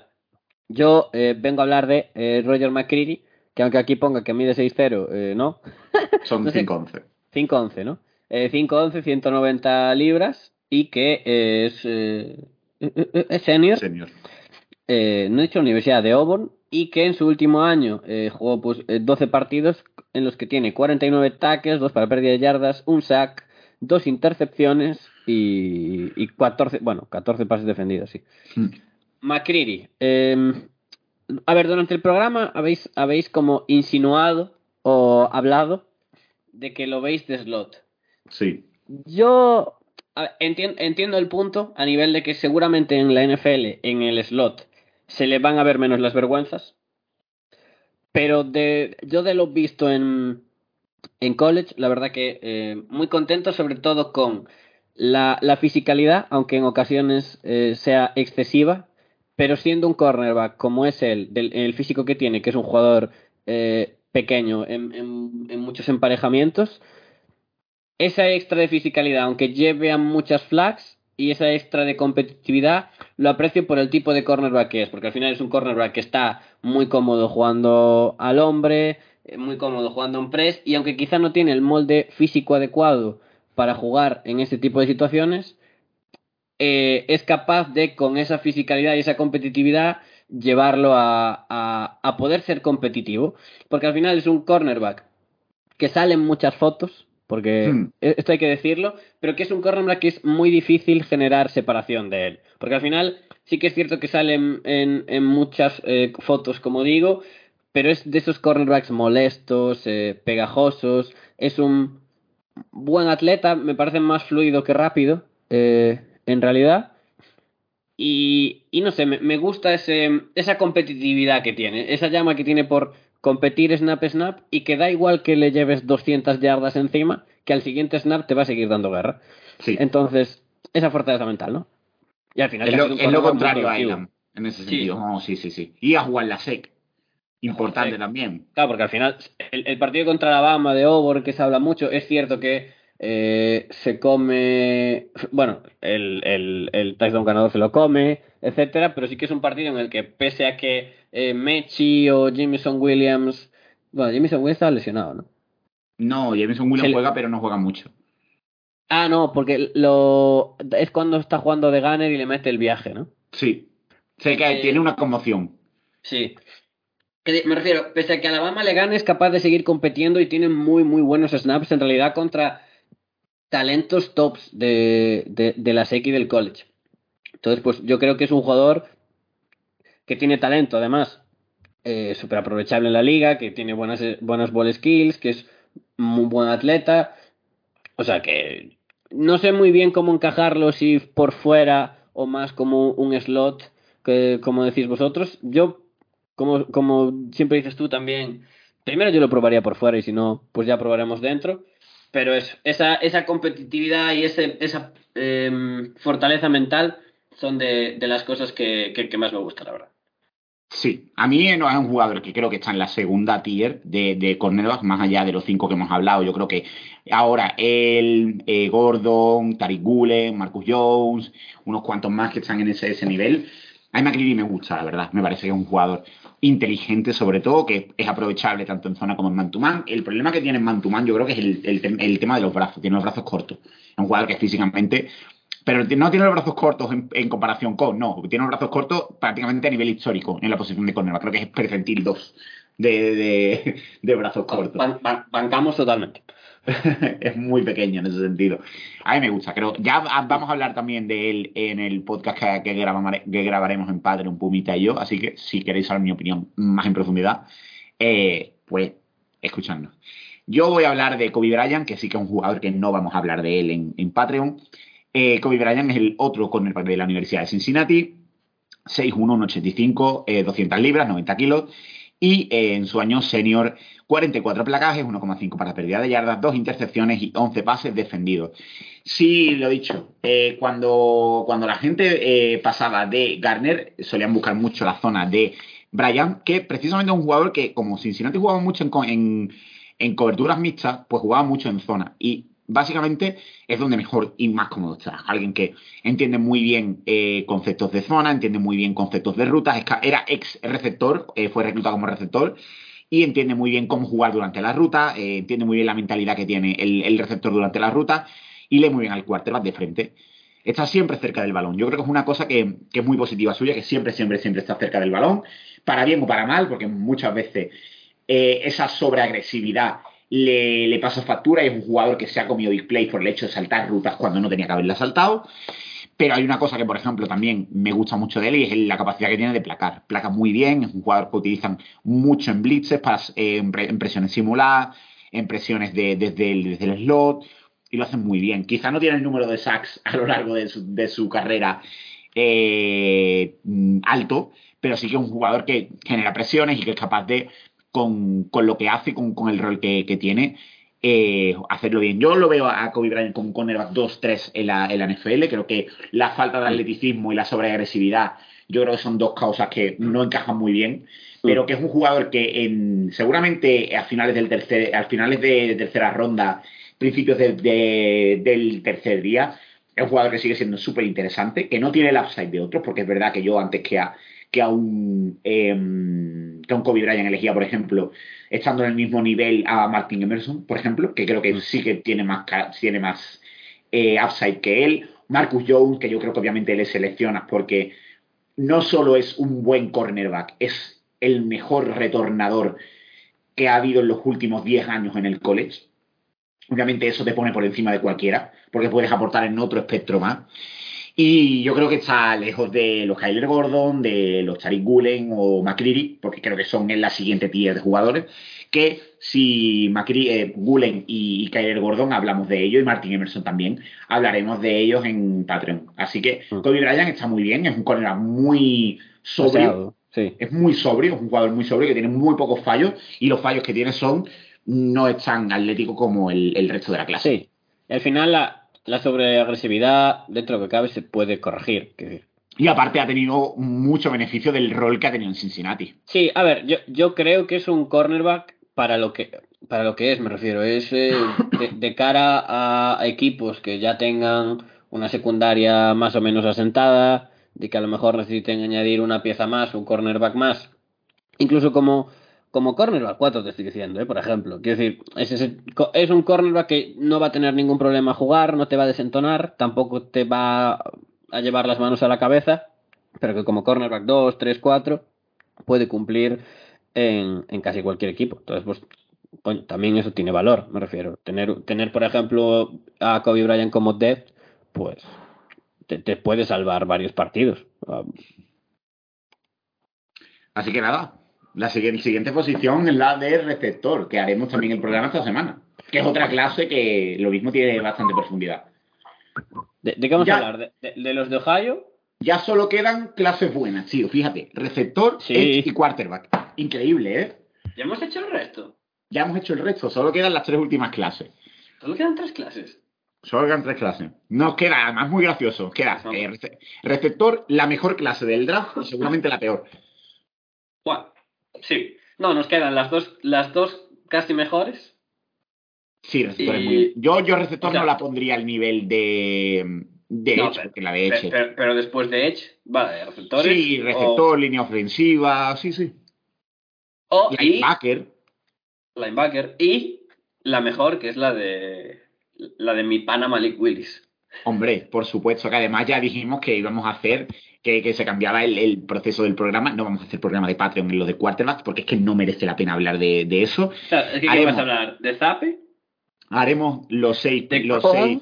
S2: Yo eh, vengo a hablar de eh, Roger McCreary, que aunque aquí ponga que mide 6'0, eh, no.
S3: Son
S2: No sé.
S3: 5-11.
S2: 5'11, ¿no? Eh, 5'11, 190 libras y que eh, es, eh, eh, eh, es senior.
S3: Senior.
S2: no he dicho Universidad de Auburn y que en su último año jugó pues, eh, 12 partidos en los que tiene 49 tackles, 2 para pérdida de yardas, un sack, 2 intercepciones y, y 14, bueno, 14 pases defendidos, sí.
S3: Mm.
S2: McCreary, eh, a ver, durante el programa habéis, habéis como insinuado o hablado de que lo veis de slot.
S3: Sí.
S2: Yo a ver, entien- entiendo el punto a nivel de que seguramente en la NFL, en el slot, se le van a ver menos las vergüenzas. Pero de, yo de lo visto en, en college, la verdad que eh, muy contento, sobre todo con la, la fisicalidad, aunque en ocasiones eh, sea excesiva, pero siendo un cornerback como es él, del, el físico que tiene, que es un jugador eh, pequeño en, muchos emparejamientos, esa extra de fisicalidad, aunque lleve a muchas flags, y esa extra de competitividad, lo aprecio por el tipo de cornerback que es, porque al final es un cornerback que está muy cómodo jugando al hombre, eh, muy cómodo jugando en press, y aunque quizá no tiene el molde físico adecuado para jugar en este tipo de situaciones, eh, es capaz de, con esa fisicalidad y esa competitividad, llevarlo a, a, a poder ser competitivo, porque al final es un cornerback que sale en muchas fotos, porque
S3: Hmm.
S2: e- esto hay que decirlo, pero que es un cornerback que es muy difícil generar separación de él. Porque al final sí que es cierto que sale en, en- en muchas eh, fotos, como digo, pero es de esos cornerbacks molestos, eh, pegajosos, es un buen atleta, me parece más fluido que rápido, eh, en realidad. Y, y no sé, me, me gusta ese, esa competitividad que tiene, esa llama que tiene por competir snap snap y que da igual que le lleves 200 yardas encima, que al siguiente snap te va a seguir dando guerra.
S3: Sí.
S2: Entonces, esa fortaleza mental, ¿no? Y al final
S3: Es lo, es lo contrario a. Island, en ese
S2: Sí.
S3: sentido. No, sí, sí, sí. Y a jugar la SEC. Importante
S2: SEC.
S3: también.
S2: Claro, porque al final el, el partido contra Alabama de Auburn, que se habla mucho, es cierto que eh, se come, bueno, el, el, el touchdown ganador se lo come, etcétera, pero sí que es un partido en el que pese a que eh, Mechi o Jameson Williams, bueno, Jameson Williams estaba lesionado, ¿no?
S3: No, Jameson Williams
S2: le-
S3: juega, pero no juega mucho.
S2: Ah, no, porque lo es cuando está jugando de Gunner y le mete el viaje, ¿no?
S3: Sí. Sé que
S2: Eh,
S3: tiene una conmoción.
S2: Sí. Me refiero, pese a que Alabama le gane, es capaz de seguir compitiendo y tiene muy, muy buenos snaps en realidad contra talentos tops de, de, la SEC y del college. Entonces, pues yo creo que es un jugador que tiene talento, además, eh, súper aprovechable en la liga, que tiene buenas, eh, buenas ball skills, que es muy buen atleta. O sea que no sé muy bien cómo encajarlo, si por fuera o más como un slot, que, como decís vosotros. Yo, como, como siempre dices tú también, primero yo lo probaría por fuera y si no, pues ya probaremos dentro. Pero es, esa, esa competitividad y ese, esa em, fortaleza mental son de, de las cosas que, que, más me gusta, la verdad.
S3: Sí, a mí no es un jugador que creo que está en la segunda tier de, de más allá de los cinco que hemos hablado. Yo creo que ahora él, eh, Gordon, Tariq Gulen, Marcus Jones, unos cuantos más que están en ese, ese nivel. A mí McCreary me gusta, la verdad. Me parece que es un jugador inteligente, sobre todo, que es aprovechable tanto en zona como en man-to-man. El problema que tiene en man-to-man yo creo que es el, el tem- el tema de los brazos. Tiene los brazos cortos. Es un jugador que físicamente pero no tiene los brazos cortos en, en comparación con, no, tiene los brazos cortos prácticamente a nivel histórico en la posición de cornerback. Creo que es percentil 2 de, de, de brazos cortos.
S2: Ban- ban- bancamos totalmente.
S3: es muy pequeño en ese sentido. A mí me gusta, creo. Ya va- vamos a hablar también de él en el podcast que, que, grabamare- que grabaremos en Patreon, Pumita y yo. Así que si queréis saber mi opinión más en profundidad, eh, pues escuchadnos. Yo voy a hablar de Kobe Bryant, que sí que es un jugador que no vamos a hablar de él en, en Patreon. Eh, Kobe Bryant es el otro cornerback de la Universidad de Cincinnati. 6'1, 1'85, eh, 200 libras, 90 kilos. Y eh, en su año senior, 44 placajes, 1,5 para pérdida de yardas, 2 intercepciones y 11 pases defendidos. Sí, lo dicho, eh, cuando, cuando la gente eh, pasaba de Garner, solían buscar mucho la zona de Brian, que precisamente es un jugador que, como Cincinnati jugaba mucho en, en, en coberturas mixtas, pues jugaba mucho en zona. Y básicamente es donde mejor y más cómodo está. Alguien que entiende muy bien eh, conceptos de zona, entiende muy bien conceptos de rutas, era ex receptor, eh, fue reclutado como receptor y entiende muy bien cómo jugar durante la ruta, eh, entiende muy bien la mentalidad que tiene el, receptor durante la ruta y lee muy bien al quarterback de frente. Está siempre cerca del balón. Yo creo que es una cosa que, es muy positiva suya, que siempre, siempre, siempre está cerca del balón, para bien o para mal, porque muchas veces esa sobreagresividad le, le pasa factura y es un jugador que se ha comido big play por el hecho de saltar rutas cuando no tenía que haberla saltado. Pero hay una cosa que, por ejemplo, también me gusta mucho de él y es la capacidad que tiene de placar. Placa muy bien, es un jugador que utilizan mucho en blitzes, para, eh, en pre- en presiones simuladas, en presiones de- desde, el, desde el slot, y lo hacen muy bien. Quizá no tiene el número de sacks a lo largo de su, de su carrera eh, mm, alto, pero sí que es un jugador que genera presiones y que es capaz de, con, con lo que hace, con, con el rol que, que tiene, eh, hacerlo bien. Yo lo veo a Kobe Bryant como un cornerback 2-3 en la, en la NFL. Creo que la falta de atleticismo y la sobreagresividad, yo creo que son dos causas que no encajan muy bien. Pero que es un jugador que en, seguramente a finales del tercer, a finales de tercera ronda, principios de- de- del tercer día, es un jugador que sigue siendo súper interesante, que no tiene el upside de otros, porque es verdad que yo antes que a, que a un em, que a un Kobe Bryant elegía, por ejemplo, estando en el mismo nivel a Martin Emerson, por ejemplo, que creo que sí que tiene más, tiene más eh, upside que él. Marcus Jones, que yo creo que obviamente le seleccionas porque no solo es un buen cornerback, es el mejor retornador que ha habido en los últimos 10 años en el college. Obviamente eso te pone por encima de cualquiera, porque puedes aportar en otro espectro más. Y yo creo que está lejos de los Kyler Gordon, de los Tariq Gulen o McCreary, porque creo que son en la siguiente tier de jugadores, que si McCreary, eh, Gulen y, y Kyler Gordon hablamos de ellos, y Martin Emerson también, hablaremos de ellos en Patreon. Así que
S4: Mm.
S3: Kobe Bryant está muy bien, es un cornerback muy sobrio,
S4: Paseado, Sí.
S3: es muy sobrio, es un jugador muy sobrio que tiene muy pocos fallos, y los fallos que tiene son no es tan atlético como el, el resto de la clase.
S4: Sí. Al final la, la sobreagresividad, dentro de lo que cabe, se puede corregir.
S3: Y aparte ha tenido mucho beneficio del rol que ha tenido en Cincinnati.
S4: Sí, a ver, yo, yo creo que es un cornerback para lo que para lo que es, me refiero. Es eh, de, de cara a equipos que ya tengan una secundaria más o menos asentada, de que a lo mejor necesiten añadir una pieza más, un cornerback más. Incluso como, como cornerback 4 te estoy diciendo, ¿eh? por ejemplo. Quiero decir, es, ese- es un cornerback que no va a tener ningún problema a jugar, no te va a desentonar, tampoco te va a llevar las manos a la cabeza, pero que como cornerback 2, 3, 4 puede cumplir en, en casi cualquier equipo. Entonces, pues, también eso tiene valor, me refiero. Tener, tener por ejemplo, a Kobe Bryant como depth, pues te, te puede salvar varios partidos. Ah,
S3: Así que nada, la siguiente, siguiente posición es la de receptor, que haremos también el programa esta semana. Que es otra clase que lo mismo tiene bastante profundidad.
S4: ¿De, de qué vamos
S3: Ya.
S4: a hablar? ¿De, de- de los de Ohio?
S3: Ya solo quedan clases buenas, tío. Fíjate, receptor,
S4: Sí.
S3: edge y quarterback. Increíble, ¿eh?
S2: ¿Ya hemos hecho el resto?
S3: Ya hemos hecho el resto, solo quedan las tres últimas clases.
S2: Solo quedan tres clases.
S3: Solo quedan tres clases. Nos queda, además muy gracioso, queda eh, rece- receptor, la mejor clase del draft y seguramente la peor.
S2: Bueno, sí. No, nos quedan las dos, las dos casi mejores.
S3: Sí, receptor es
S2: Y-
S3: muy... Yo, yo receptor no la pondría al nivel de, de
S2: No,
S3: Edge,
S2: pero-
S3: porque la de Edge...
S2: Pe- Pero, pero después de Edge, vale, receptores.
S3: Sí, receptor, línea ofensiva, sí, sí.
S2: O, y
S3: Linebacker.
S2: linebacker. Y la mejor, que es la de la de mi pana Malik Willis.
S3: Hombre, por supuesto, que además ya dijimos que íbamos a hacer, que, que se cambiaba el, el proceso del programa. No vamos a hacer programa de Patreon en lo de quarterbacks, porque es que no merece la pena hablar de, de eso.
S2: O sea, es que ¿qué
S3: Haremos.
S2: vas a hablar? ¿De Zape?
S3: Haremos los seis,
S2: ¿De
S3: los
S2: Kong?
S3: seis,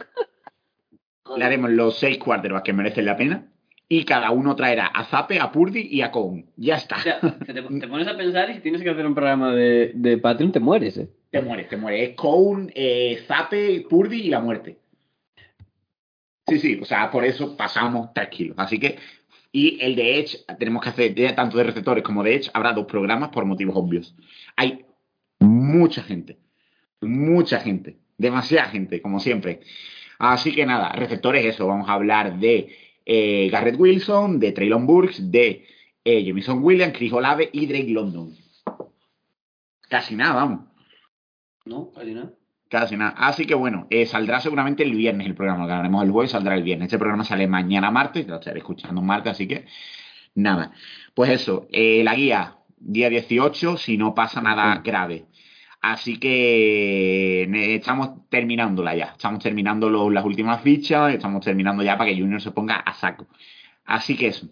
S3: le haremos los seis quarterbacks que merecen la pena. Y cada uno traerá a Zape, a Purdy y a Cohn. Ya está.
S2: O sea, que te, te pones a pensar y si tienes
S4: que hacer un programa de, de Patreon, te mueres, ¿eh?
S3: Te mueres, te mueres. Es Cohn, eh, Zape, Purdy y la muerte. Sí, sí, o sea, por eso pasamos tres kilos. Así que Y el de Edge, tenemos que hacer, tanto de receptores como de Edge, habrá dos programas por motivos obvios. Hay mucha gente, mucha gente, demasiada gente, como siempre. Así que nada, receptores, eso, vamos a hablar de eh, Garrett Wilson, de Traylon Burks, de eh, Jamison Williams, Chris Olave y Drake London. Casi nada, vamos.
S2: No, casi nada.
S3: Casi nada. Así que bueno, eh, saldrá seguramente el viernes el programa. Ganaremos el jueves, saldrá el viernes. Este programa sale mañana martes, lo estaré escuchando martes, así que nada. Pues eso, eh, la guía, día 18, si no pasa nada grave. Así que estamos terminándola ya. Estamos terminando lo- las últimas fichas, estamos terminando ya para que Junior se ponga a saco. Así que eso.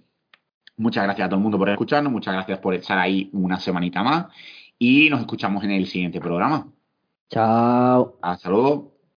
S3: Muchas gracias a todo el mundo por escucharnos, muchas gracias por estar ahí una semanita más y nos escuchamos en el siguiente programa.
S4: Chao.
S3: Hasta luego.